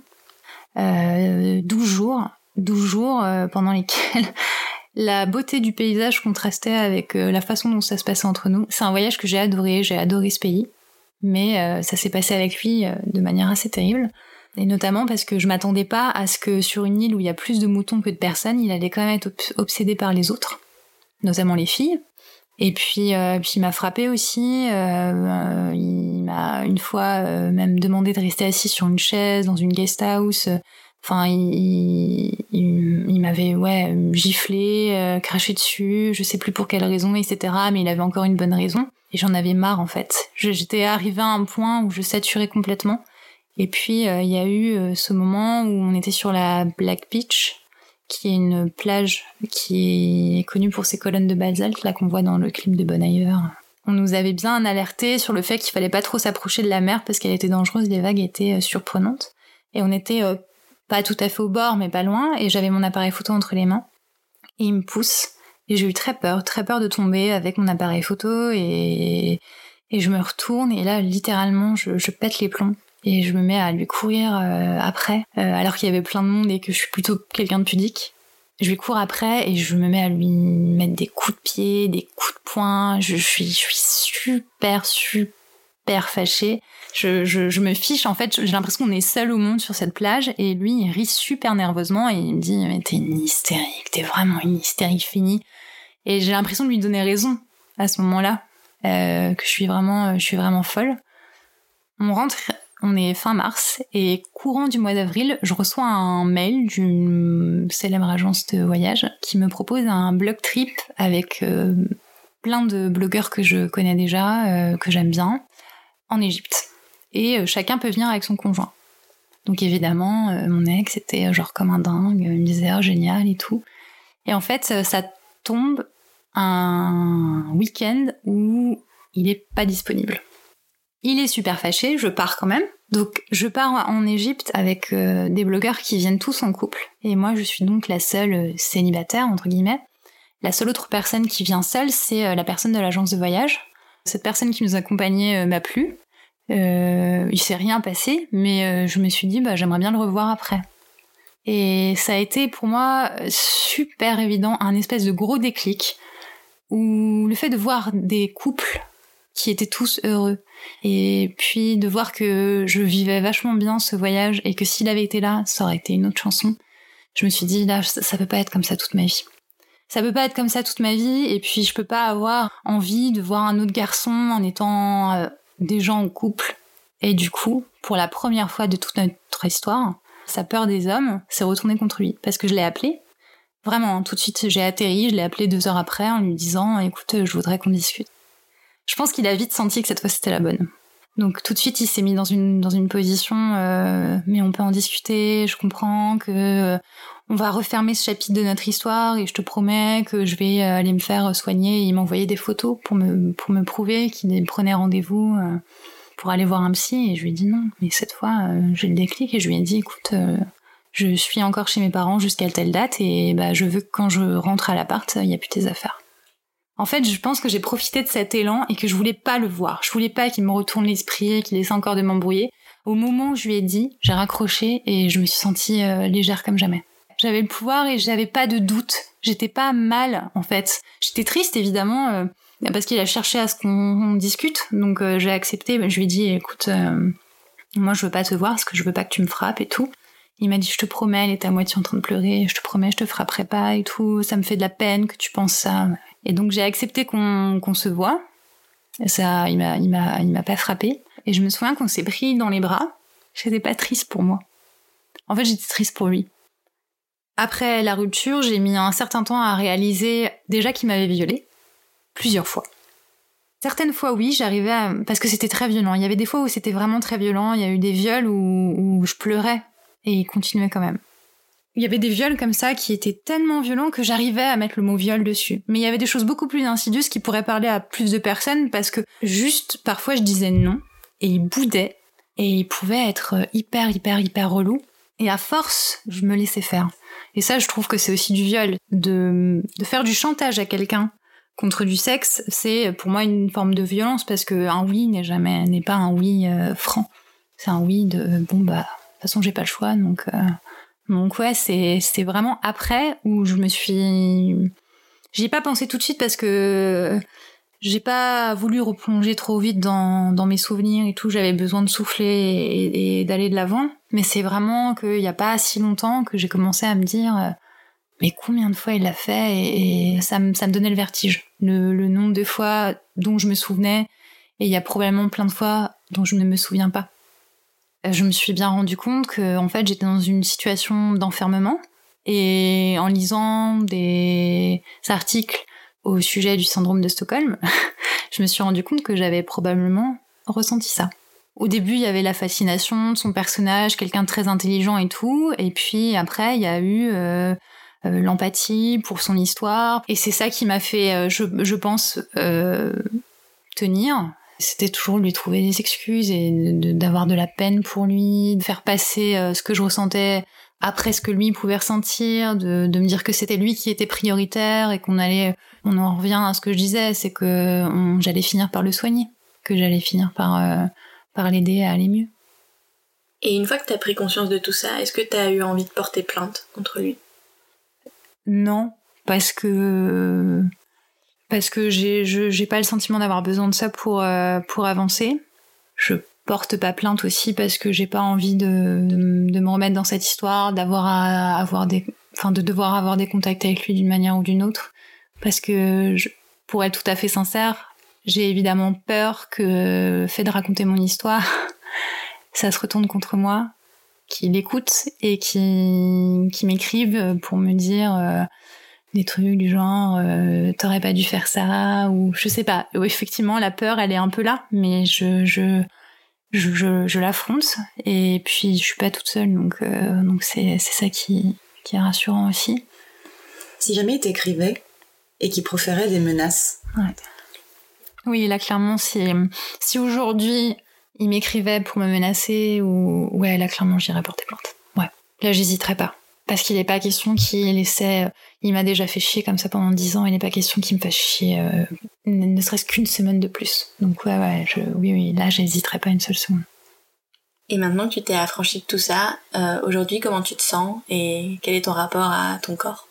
Euh, 12 jours, 12 jours euh, pendant lesquels la beauté du paysage contrastait avec euh, la façon dont ça se passait entre nous. C'est un voyage que j'ai adoré, j'ai adoré ce pays, mais euh, ça s'est passé avec lui de manière assez terrible. Et notamment parce que je m'attendais pas à ce que sur une île où il y a plus de moutons que de personnes, il allait quand même être obsédé par les autres, notamment les filles. Et puis, euh, puis il m'a frappé aussi. Euh, il m'a une fois euh, même demandé de rester assis sur une chaise dans une guest house. Enfin, il, il, il m'avait ouais giflé, euh, craché dessus. Je sais plus pour quelle raison, etc. Mais il avait encore une bonne raison. Et j'en avais marre en fait. J'étais arrivée à un point où je saturais complètement. Et puis il y a eu ce moment où on était sur la Black Beach qui est une plage qui est connue pour ses colonnes de basalte, là qu'on voit dans le clip de Bon Iver. On nous avait bien alerté sur le fait qu'il fallait pas trop s'approcher de la mer parce qu'elle était dangereuse, les vagues étaient euh, surprenantes. Et on était euh, pas tout à fait au bord, mais pas loin, et j'avais mon appareil photo entre les mains. Et il me pousse, et j'ai eu très peur, très peur de tomber avec mon appareil photo, et, et je me retourne, et là, littéralement, je, je pète les plombs et je me mets à lui courir euh, après, euh, alors qu'il y avait plein de monde et que je suis plutôt quelqu'un de pudique. Je lui cours après et je me mets à lui mettre des coups de pied, des coups de poing. Je, suis, je suis super, super fâchée. Je, je, je me fiche, en fait, j'ai l'impression qu'on est seul au monde sur cette plage et lui, il rit super nerveusement et il me dit, mais t'es une hystérique, t'es vraiment une hystérique finie. Et j'ai l'impression de lui donner raison à ce moment-là, euh, que je suis vraiment, je suis vraiment folle. On rentre on est fin mars et courant du mois d'avril, je reçois un mail d'une célèbre agence de voyage qui me propose un blog trip avec euh, plein de blogueurs que je connais déjà, euh, que j'aime bien, en Égypte. Et euh, chacun peut venir avec son conjoint. Donc évidemment, mon ex était genre comme un dingue, oh, génial et tout. Et en fait, ça tombe un week-end où il est pas disponible. Il est super fâché, je pars quand même. Donc je pars en Égypte avec euh, des blogueurs qui viennent tous en couple. Et moi je suis donc la seule euh, célibataire, entre guillemets. La seule autre personne qui vient seule, c'est euh, la personne de l'agence de voyage. Cette personne qui nous accompagnait m'a plu. il s'est rien passé, mais je me suis dit, bah, j'aimerais bien le revoir après. Et ça a été pour moi super évident, un espèce de gros déclic, où le fait de voir des couples qui étaient tous heureux. Et puis de voir que je vivais vachement bien ce voyage et que s'il avait été là, ça aurait été une autre chanson. Je me suis dit, là, ça peut pas être comme ça toute ma vie. Ça peut pas être comme ça toute ma vie et puis je peux pas avoir envie de voir un autre garçon en étant euh, déjà en couple. Et du coup, pour la première fois de toute notre histoire, sa peur des hommes s'est retournée contre lui parce que je l'ai appelé. Vraiment, tout de suite, j'ai atterri, je l'ai appelé deux heures après en lui disant, écoute, je voudrais qu'on discute. Je pense qu'il a vite senti que cette fois c'était la bonne. Donc tout de suite, il s'est mis dans une dans une position, euh, mais on peut en discuter. Je comprends que euh, on va refermer ce chapitre de notre histoire et je te promets que je vais euh, aller me faire soigner. il m'envoyait des photos pour me pour me prouver qu'il prenait rendez-vous pour aller voir un psy. Et je lui ai dit non. Mais cette fois, j'ai le déclic et je lui ai dit écoute. je suis encore chez mes parents jusqu'à telle date et bah, je veux que quand je rentre à l'appart, il n'y a plus tes affaires. En fait, je pense que j'ai profité de cet élan et que je voulais pas le voir. Je voulais pas qu'il me retourne l'esprit, qu'il essaie encore de m'embrouiller. Au moment où je lui ai dit, j'ai raccroché et je me suis sentie euh, légère comme jamais. J'avais le pouvoir et j'avais pas de doute. J'étais pas mal, en fait. J'étais triste, évidemment, euh, parce qu'il a cherché à ce qu'on discute. Donc euh, j'ai accepté. Je lui ai dit, écoute, moi je veux pas te voir parce que je veux pas que tu me frappes et tout. Il m'a dit, je te promets, elle était à moitié en train de pleurer, je te promets, je te frapperai pas et tout, ça me fait de la peine que tu penses ça. Et donc j'ai accepté qu'on se voit. Ça, il m'a, m'a, il m'a pas frappé. Et je me souviens qu'on s'est pris dans les bras. J'étais pas triste pour moi. En fait, j'étais triste pour lui. Après la rupture, j'ai mis un certain temps à réaliser déjà qu'il m'avait violée. Plusieurs fois. Certaines fois, oui, j'arrivais à... Parce que c'était très violent. Il y avait des fois où c'était vraiment très violent. Il y a eu des viols où je pleurais. Et il continuait quand même. Il y avait des viols comme ça qui étaient tellement violents que j'arrivais à mettre le mot viol dessus. Mais il y avait des choses beaucoup plus insidieuses qui pourraient parler à plus de personnes parce que juste, parfois, je disais non. Et il boudait. Et il pouvait être hyper, hyper, hyper relou. Et à force, je me laissais faire. Et ça, je trouve que c'est aussi du viol. De, faire du chantage à quelqu'un contre du sexe, c'est pour moi une forme de violence parce que un oui n'est jamais n'est pas un oui euh, franc. C'est un oui de bon bah de toute façon j'ai pas le choix donc euh, donc ouais c'est vraiment après où je me suis j'y ai pas pensé tout de suite parce que j'ai pas voulu replonger trop vite dans, mes souvenirs et tout. J'avais besoin de souffler et, d'aller de l'avant. Mais c'est vraiment qu'il y a pas si longtemps que j'ai commencé à me dire euh, mais combien de fois il l'a fait et, ça, me, ça donnait le vertige. Le, le nombre de fois dont je me souvenais et il y a probablement plein de fois dont je ne me souviens pas. Euh, je me suis bien rendu compte que en fait j'étais dans une situation d'enfermement et en lisant des articles au sujet du syndrome de Stockholm, je me suis rendu compte que j'avais probablement ressenti ça. Au début, il y avait la fascination de son personnage, quelqu'un de très intelligent et tout, et puis après, il y a eu euh, euh, l'empathie pour son histoire, et c'est ça qui m'a fait, je, pense, tenir. C'était toujours lui trouver des excuses et d'avoir de, de, la peine pour lui, de faire passer euh, ce que je ressentais après ce que lui pouvait ressentir, de, de me dire que c'était lui qui était prioritaire et qu'on allait, on en revient à ce que je disais, c'est que j'allais finir par le soigner, que j'allais finir par, euh, par l'aider à aller mieux. Et une fois que tu as pris conscience de tout ça, est-ce que tu as eu envie de porter plainte contre lui? Non, parce que parce que j'ai j'ai pas le sentiment d'avoir besoin de ça pour euh, pour avancer. Je porte pas plainte aussi parce que j'ai pas envie de, de, me remettre dans cette histoire, d'avoir à avoir des, enfin de devoir avoir des contacts avec lui d'une manière ou d'une autre, parce que je, pour être tout à fait sincère, j'ai évidemment peur que fait de raconter mon histoire, ça se retourne contre moi, qu'il écoute et qu'il qui m'écrive pour me dire euh, des trucs du genre euh, t'aurais pas dû faire ça ou je sais pas. Effectivement, la peur, elle est un peu là, mais je je je, je, je l'affronte et puis je suis pas toute seule donc euh, donc c'est c'est ça qui qui est rassurant aussi. Si jamais il t'écrivait et qu'il proférait des menaces. Ouais. Oui, là clairement si si aujourd'hui il m'écrivait pour me menacer ou ouais là clairement j'irais porter plainte. Ouais. Là j'hésiterais pas parce qu'il n'est pas question qu'il essaie. Il m'a déjà fait chier comme ça pendant dix ans. Il n'est pas question qu'il me fasse chier, euh, ne serait-ce qu'une semaine de plus. Donc ouais, ouais, je, oui, oui, là, j'hésiterai pas une seule seconde. Et maintenant que tu t'es affranchi de tout ça, euh, aujourd'hui, comment tu te sens et quel est ton rapport à ton corps?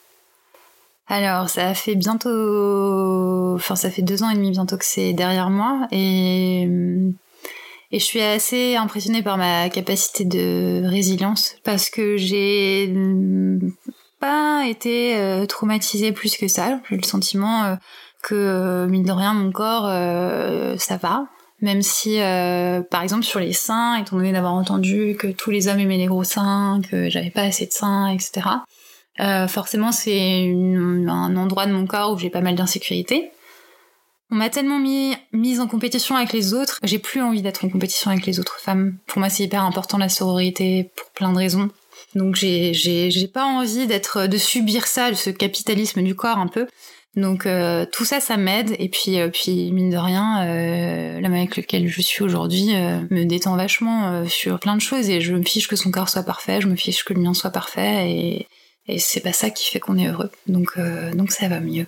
Alors, ça fait bientôt, enfin, ça fait deux ans et demi bientôt que c'est derrière moi, et et je suis assez impressionnée par ma capacité de résilience parce que j'ai pas été euh, traumatisée plus que ça. J'ai le sentiment euh, que, euh, mine de rien, mon corps, ça va. Même si, par exemple, sur les seins, étant donné d'avoir entendu que tous les hommes aimaient les gros seins, que j'avais pas assez de seins, etc., forcément, c'est un endroit de mon corps où j'ai pas mal d'insécurité. On m'a tellement mis mise en compétition avec les autres, j'ai plus envie d'être en compétition avec les autres femmes. Pour moi, c'est hyper important la sororité pour plein de raisons. Donc j'ai j'ai pas envie d'être de subir ça, ce capitalisme du corps un peu. Donc euh, tout ça, ça m'aide. Et puis euh, puis mine de rien, euh, l'homme avec lequel je suis aujourd'hui euh, me détend vachement euh, sur plein de choses et je me fiche que son corps soit parfait, je me fiche que le mien soit parfait et et c'est pas ça qui fait qu'on est heureux. Donc euh, donc ça va mieux.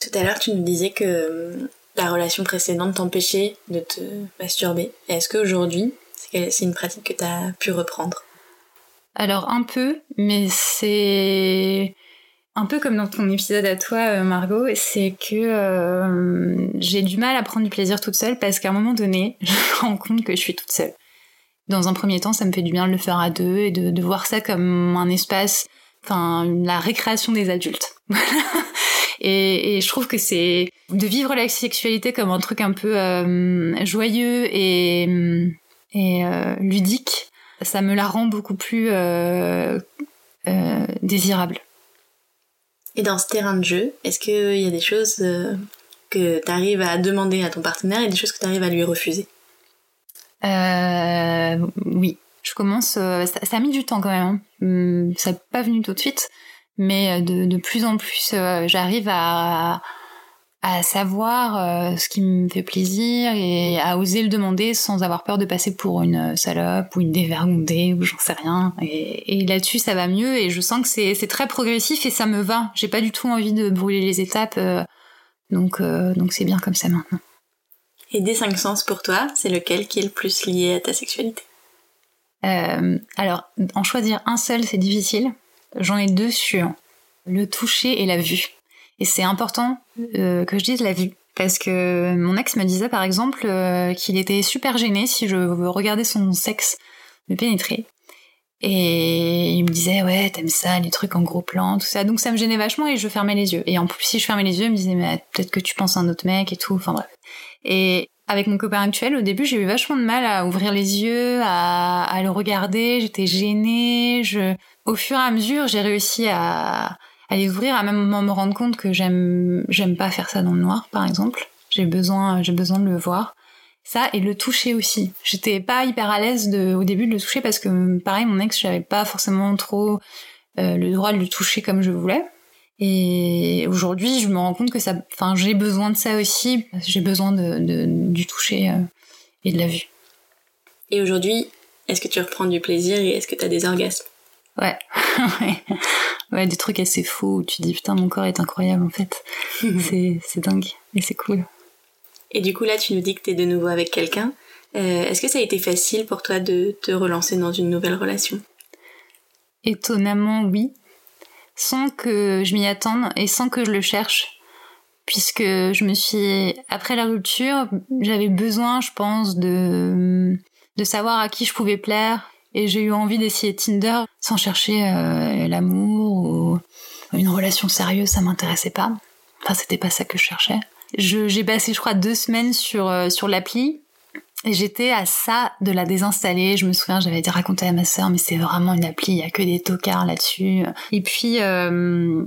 Tout à l'heure, tu nous disais que euh, la relation précédente t'empêchait de te masturber. Est-ce qu'aujourd'hui, c'est une pratique que tu as pu reprendre? Alors un peu, mais c'est un peu comme dans ton épisode à toi, euh, Margot, c'est que euh, j'ai du mal à prendre du plaisir toute seule parce qu'à un moment donné, je me rends compte que je suis toute seule. Dans un premier temps, ça me fait du bien de le faire à deux et de, de voir ça comme un espace, enfin la récréation des adultes. Et, et je trouve que c'est de vivre la sexualité comme un truc un peu euh, joyeux et, et euh, ludique. ça me la rend beaucoup plus euh, désirable. Et dans ce terrain de jeu, est-ce qu'il y a des choses que tu arrives à demander à ton partenaire et des choses que tu arrives à lui refuser? Euh, Oui, je commence. Ça, ça, a mis du temps quand même. Hein. Hum, ça n'est pas venu tout de suite, mais de, de plus en plus, j'arrive à à savoir euh, ce qui me fait plaisir et à oser le demander sans avoir peur de passer pour une salope ou une dévergondée ou j'en sais rien. Et, et là-dessus, ça va mieux et je sens que c'est, c'est très progressif et ça me va. J'ai pas du tout envie de brûler les étapes, euh, donc euh, donc c'est bien comme ça maintenant. Et des cinq sens pour toi, c'est lequel qui est le plus lié à ta sexualité? Alors, en choisir un seul, c'est difficile. J'en ai deux sur le toucher et la vue. Et c'est important euh, que je dise la vue. Parce que mon ex me disait par exemple euh, qu'il était super gêné si je regardais son sexe me pénétrer. Et il me disait ouais t'aimes ça les trucs en gros plan tout ça donc ça me gênait vachement et je fermais les yeux et en plus si je fermais les yeux il me disait mais peut-être que tu penses à un autre mec et tout enfin bref et avec mon copain actuel au début j'ai eu vachement de mal à ouvrir les yeux à, à le regarder j'étais gênée je au fur et à mesure j'ai réussi à à les ouvrir, à même me rendre compte que j'aime j'aime pas faire ça dans le noir, par exemple. J'ai besoin j'ai besoin de le voir. Ça et le toucher aussi. J'étais pas hyper à l'aise de, au début de le toucher parce que pareil mon ex j'avais pas forcément trop euh, le droit de le toucher comme je voulais. Et aujourd'hui je me rends compte que ça, enfin j'ai besoin de ça aussi. J'ai besoin de, de, du toucher euh, et de la vue. Et aujourd'hui, est-ce que tu reprends du plaisir et est-ce que tu as des orgasmes? Ouais. ouais, des trucs assez faux où tu dis putain, mon corps est incroyable en fait. c'est, c'est dingue et c'est cool. Et du coup, là, tu nous dis que t'es de nouveau avec quelqu'un. Euh, est-ce que ça a été facile pour toi de te relancer dans une nouvelle relation? Étonnamment, oui. Sans que je m'y attende et sans que je le cherche. Puisque je me suis. Après la rupture, j'avais besoin, je pense, de, de savoir à qui je pouvais plaire et j'ai eu envie d'essayer Tinder sans chercher euh, l'amour ou une relation sérieuse, ça m'intéressait pas. Enfin, c'était pas ça que je cherchais. j'ai passé, je crois, deux semaines sur, euh, sur l'appli. Et j'étais à ça de la désinstaller. Je me souviens, j'avais dit raconter à ma sœur, mais c'est vraiment une appli, il y a que des tocards là-dessus. Et puis, euh,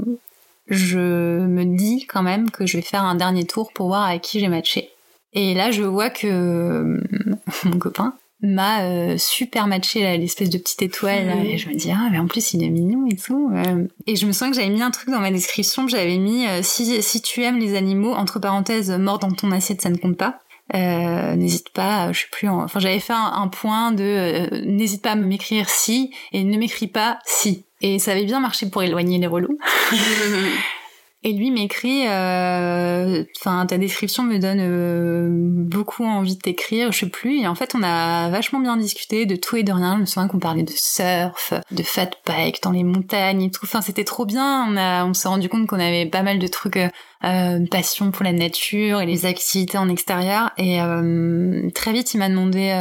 je me dis quand même que je vais faire un dernier tour pour voir avec qui j'ai matché. Et là, je vois que mon copain m'a euh, super matché l'espèce de petite étoile et je me dis ah mais en plus il est mignon et tout euh. et je me souviens que j'avais mis un truc dans ma description j'avais mis euh, si si tu aimes les animaux entre parenthèses mort dans ton assiette ça ne compte pas n'hésite pas je sais plus enfin j'avais fait un, point de n'hésite pas à m'écrire si et ne m'écris pas si. Et ça avait bien marché pour éloigner les relous Et lui m'écrit, euh, enfin ta description me donne euh, beaucoup envie de t'écrire, je sais plus. Et en fait, on a vachement bien discuté de tout et de rien. Je me souviens qu'on parlait de surf, de fat bike dans les montagnes et tout. Enfin, c'était trop bien. On a, on s'est rendu compte qu'on avait pas mal de trucs, euh, passion pour la nature et les activités en extérieur. Et euh, très vite, il m'a demandé,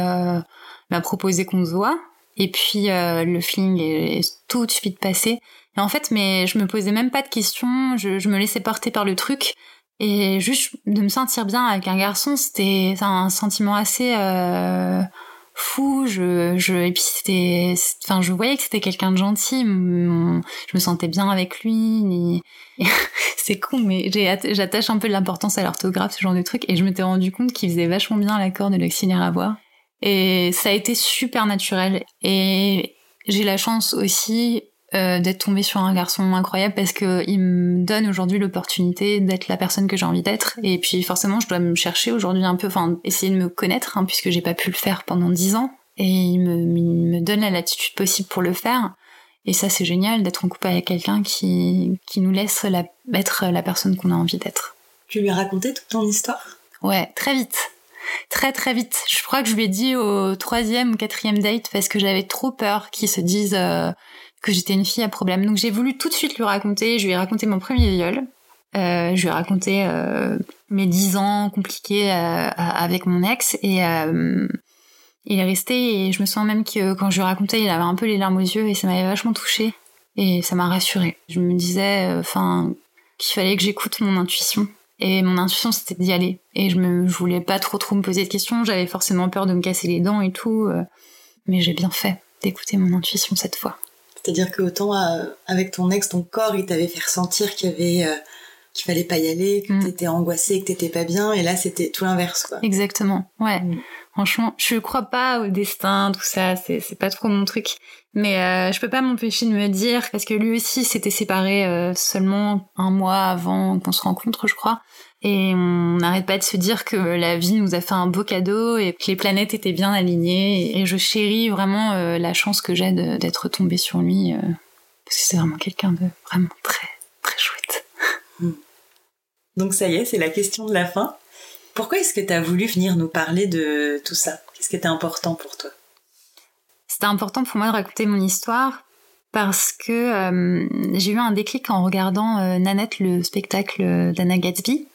m'a proposé qu'on se voit. Et puis le feeling est tout de suite passé. Et en fait, mais je me posais même pas de questions, je, je me laissais porter par le truc. Et juste de me sentir bien avec un garçon, c'était un sentiment assez euh, fou. Je, je, et puis c'était, enfin, je voyais que c'était quelqu'un de gentil. je me sentais bien avec lui. c'est con, mais j'attache un peu de l'importance à l'orthographe, ce genre de truc. Et je m'étais rendu compte qu'il faisait vachement bien l'accord de l'auxiliaire à voix. Et ça a été super naturel. Et j'ai la chance aussi euh, d'être tombée sur un garçon incroyable parce que il me donne aujourd'hui l'opportunité d'être la personne que j'ai envie d'être. Et puis forcément je dois me chercher aujourd'hui un peu enfin essayer de me connaître hein, puisque j'ai pas pu le faire pendant dix ans. Et il me, il me donne la latitude possible pour le faire. Et ça c'est génial d'être en couple avec quelqu'un qui qui nous laisse la, être la personne qu'on a envie d'être. Tu lui as raconté toute ton histoire. Ouais, très vite. Très très vite. Je crois que je lui ai dit au troisième ou quatrième date parce que j'avais trop peur qu'il se dise euh, que j'étais une fille à problème. Donc j'ai voulu tout de suite lui raconter. Je lui ai raconté mon premier viol. Euh, je lui ai raconté euh, mes dix ans compliqués euh, avec mon ex et il est resté et je me sens même que quand je lui racontais, il avait un peu les larmes aux yeux et ça m'avait vachement touchée et ça m'a rassurée. Je me disais, enfin, qu'il fallait que j'écoute mon intuition et mon intuition c'était d'y aller et je me voulais pas trop trop me poser de questions. J'avais forcément peur de me casser les dents et tout, mais j'ai bien fait d'écouter mon intuition cette fois. C'est-à-dire que autant euh, avec ton ex, ton corps, il t'avait fait ressentir qu'il y avait euh, qu'il fallait pas y aller, que Mm. t'étais angoissée, que t'étais pas bien, et là c'était tout l'inverse quoi. Exactement, ouais. Mm. Franchement, je crois pas au destin, tout ça, c'est c'est pas trop mon truc. Mais euh, je peux pas m'empêcher de me dire, parce que lui aussi s'était séparé euh, seulement un mois avant qu'on se rencontre, je crois. Et on n'arrête pas de se dire que la vie nous a fait un beau cadeau et que les planètes étaient bien alignées. Et je chéris vraiment euh, la chance que j'ai d'être tombée sur lui, euh, parce que c'est vraiment quelqu'un de vraiment très, très chouette. Donc ça y est, c'est la question de la fin. Pourquoi est-ce que t'as voulu venir nous parler de tout ça? Qu'est-ce qui était important pour toi? C'était important pour moi de raconter mon histoire parce que euh, j'ai eu un déclic en regardant euh, Nanette, le spectacle d'Anna Gatsby,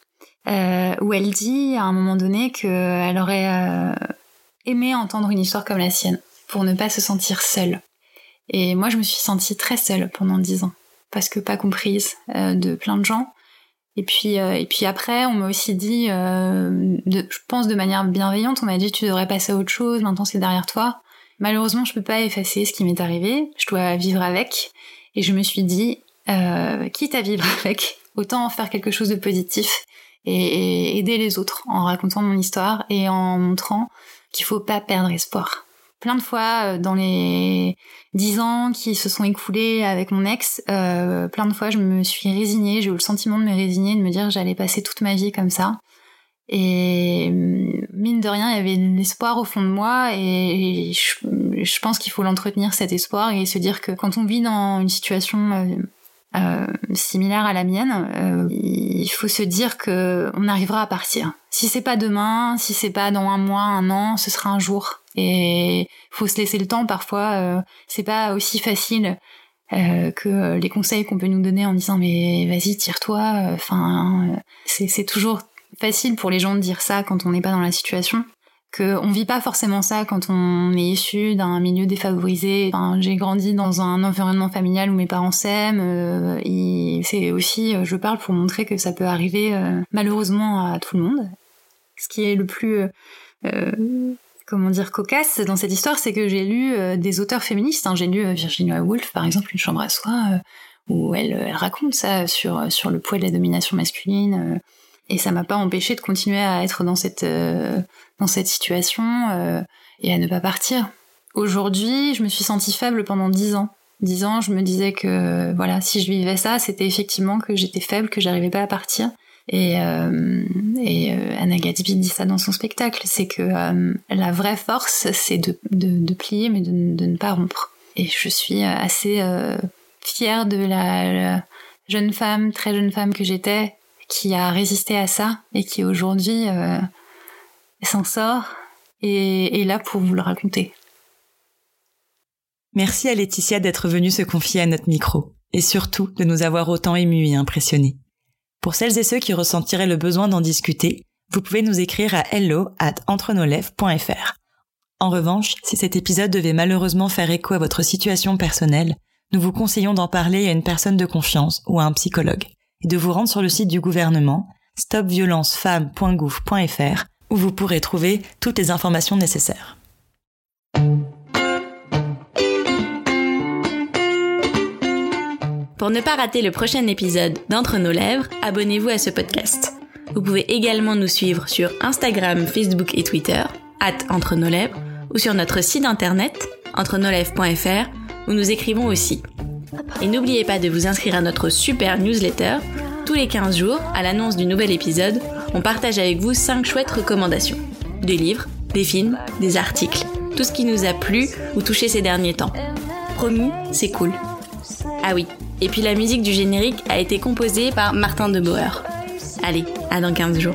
où elle dit à un moment donné qu'elle aurait euh, aimé entendre une histoire comme la sienne pour ne pas se sentir seule. Et moi, je me suis sentie très seule pendant dix ans parce que pas comprise euh, de plein de gens. Et puis, euh, et puis après, on m'a aussi dit, euh, je pense de manière bienveillante, on m'a dit tu devrais passer à autre chose, maintenant c'est derrière toi. Malheureusement, je peux pas effacer ce qui m'est arrivé. Je dois vivre avec. Et je me suis dit, euh, quitte à vivre avec, autant en faire quelque chose de positif et, aider les autres en racontant mon histoire et en montrant qu'il faut pas perdre espoir. Plein de fois euh, dans les dix ans qui se sont écoulés avec mon ex, euh, plein de fois je me suis résignée, j'ai eu le sentiment de me résigner, de me dire j'allais passer toute ma vie comme ça. Et hum, mine de rien, il y avait l'espoir au fond de moi et je, je pense qu'il faut l'entretenir cet espoir et se dire que quand on vit dans une situation euh, similaire à la mienne, euh, il faut se dire que on arrivera à partir. Si c'est pas demain, si c'est pas dans un mois, un an, ce sera un jour. Et faut se laisser le temps parfois. Euh, c'est pas aussi facile euh, que les conseils qu'on peut nous donner en disant mais vas-y tire-toi. Enfin, euh, c'est c'est toujours facile pour les gens de dire ça quand on n'est pas dans la situation. Que on vit pas forcément ça quand on est issu d'un milieu défavorisé. J'ai grandi dans un environnement familial où mes parents s'aiment. Euh, et c'est aussi, euh, je parle pour montrer que ça peut arriver euh, malheureusement à tout le monde. Ce qui est le plus comment dire cocasse dans cette histoire, c'est que j'ai lu des auteurs féministes. hein. J'ai lu Virginia Woolf, par exemple, Une chambre à soi, où elle, elle raconte ça sur sur le poids de la domination masculine. Et ça m'a pas empêché de continuer à être dans cette euh, dans cette situation euh, et à ne pas partir. Aujourd'hui, je me suis sentie faible pendant dix ans. Dix ans, je me disais que voilà, si je vivais ça, c'était effectivement que j'étais faible, que j'arrivais pas à partir. Et, euh, et euh, Anna Gatsby dit ça dans son spectacle, c'est que euh, la vraie force, c'est de, de, de plier, mais de, de ne pas rompre. Et je suis assez euh, fière de la jeune femme, très jeune femme que j'étais, qui a résisté à ça et qui aujourd'hui euh, s'en sort et est là pour vous le raconter. Merci à Laetitia d'être venue se confier à notre micro et surtout de nous avoir autant émus et impressionnés. Pour celles et ceux qui ressentiraient le besoin d'en discuter, vous pouvez nous écrire à hello at entrenoslèvres.fr. En revanche, si cet épisode devait malheureusement faire écho à votre situation personnelle, nous vous conseillons d'en parler à une personne de confiance ou à un psychologue et de vous rendre sur le site du gouvernement stopviolencefemmes.gouv.fr où vous pourrez trouver toutes les informations nécessaires. Pour ne pas rater le prochain épisode d'Entre nos lèvres, abonnez-vous à ce podcast. Vous pouvez également nous suivre sur Instagram, Facebook et Twitter, at Entre nos lèvres, ou sur notre site internet, entrenoslèvres.fr, où nous écrivons aussi. Et n'oubliez pas de vous inscrire à notre super newsletter. Tous les 15 jours, à l'annonce du nouvel épisode, on partage avec vous 5 chouettes recommandations. Des livres, des films, des articles, tout ce qui nous a plu ou touché ces derniers temps. Promis, c'est cool. Ah oui, et puis la musique du générique a été composée par Martin de Boer. Allez, à dans 15 jours.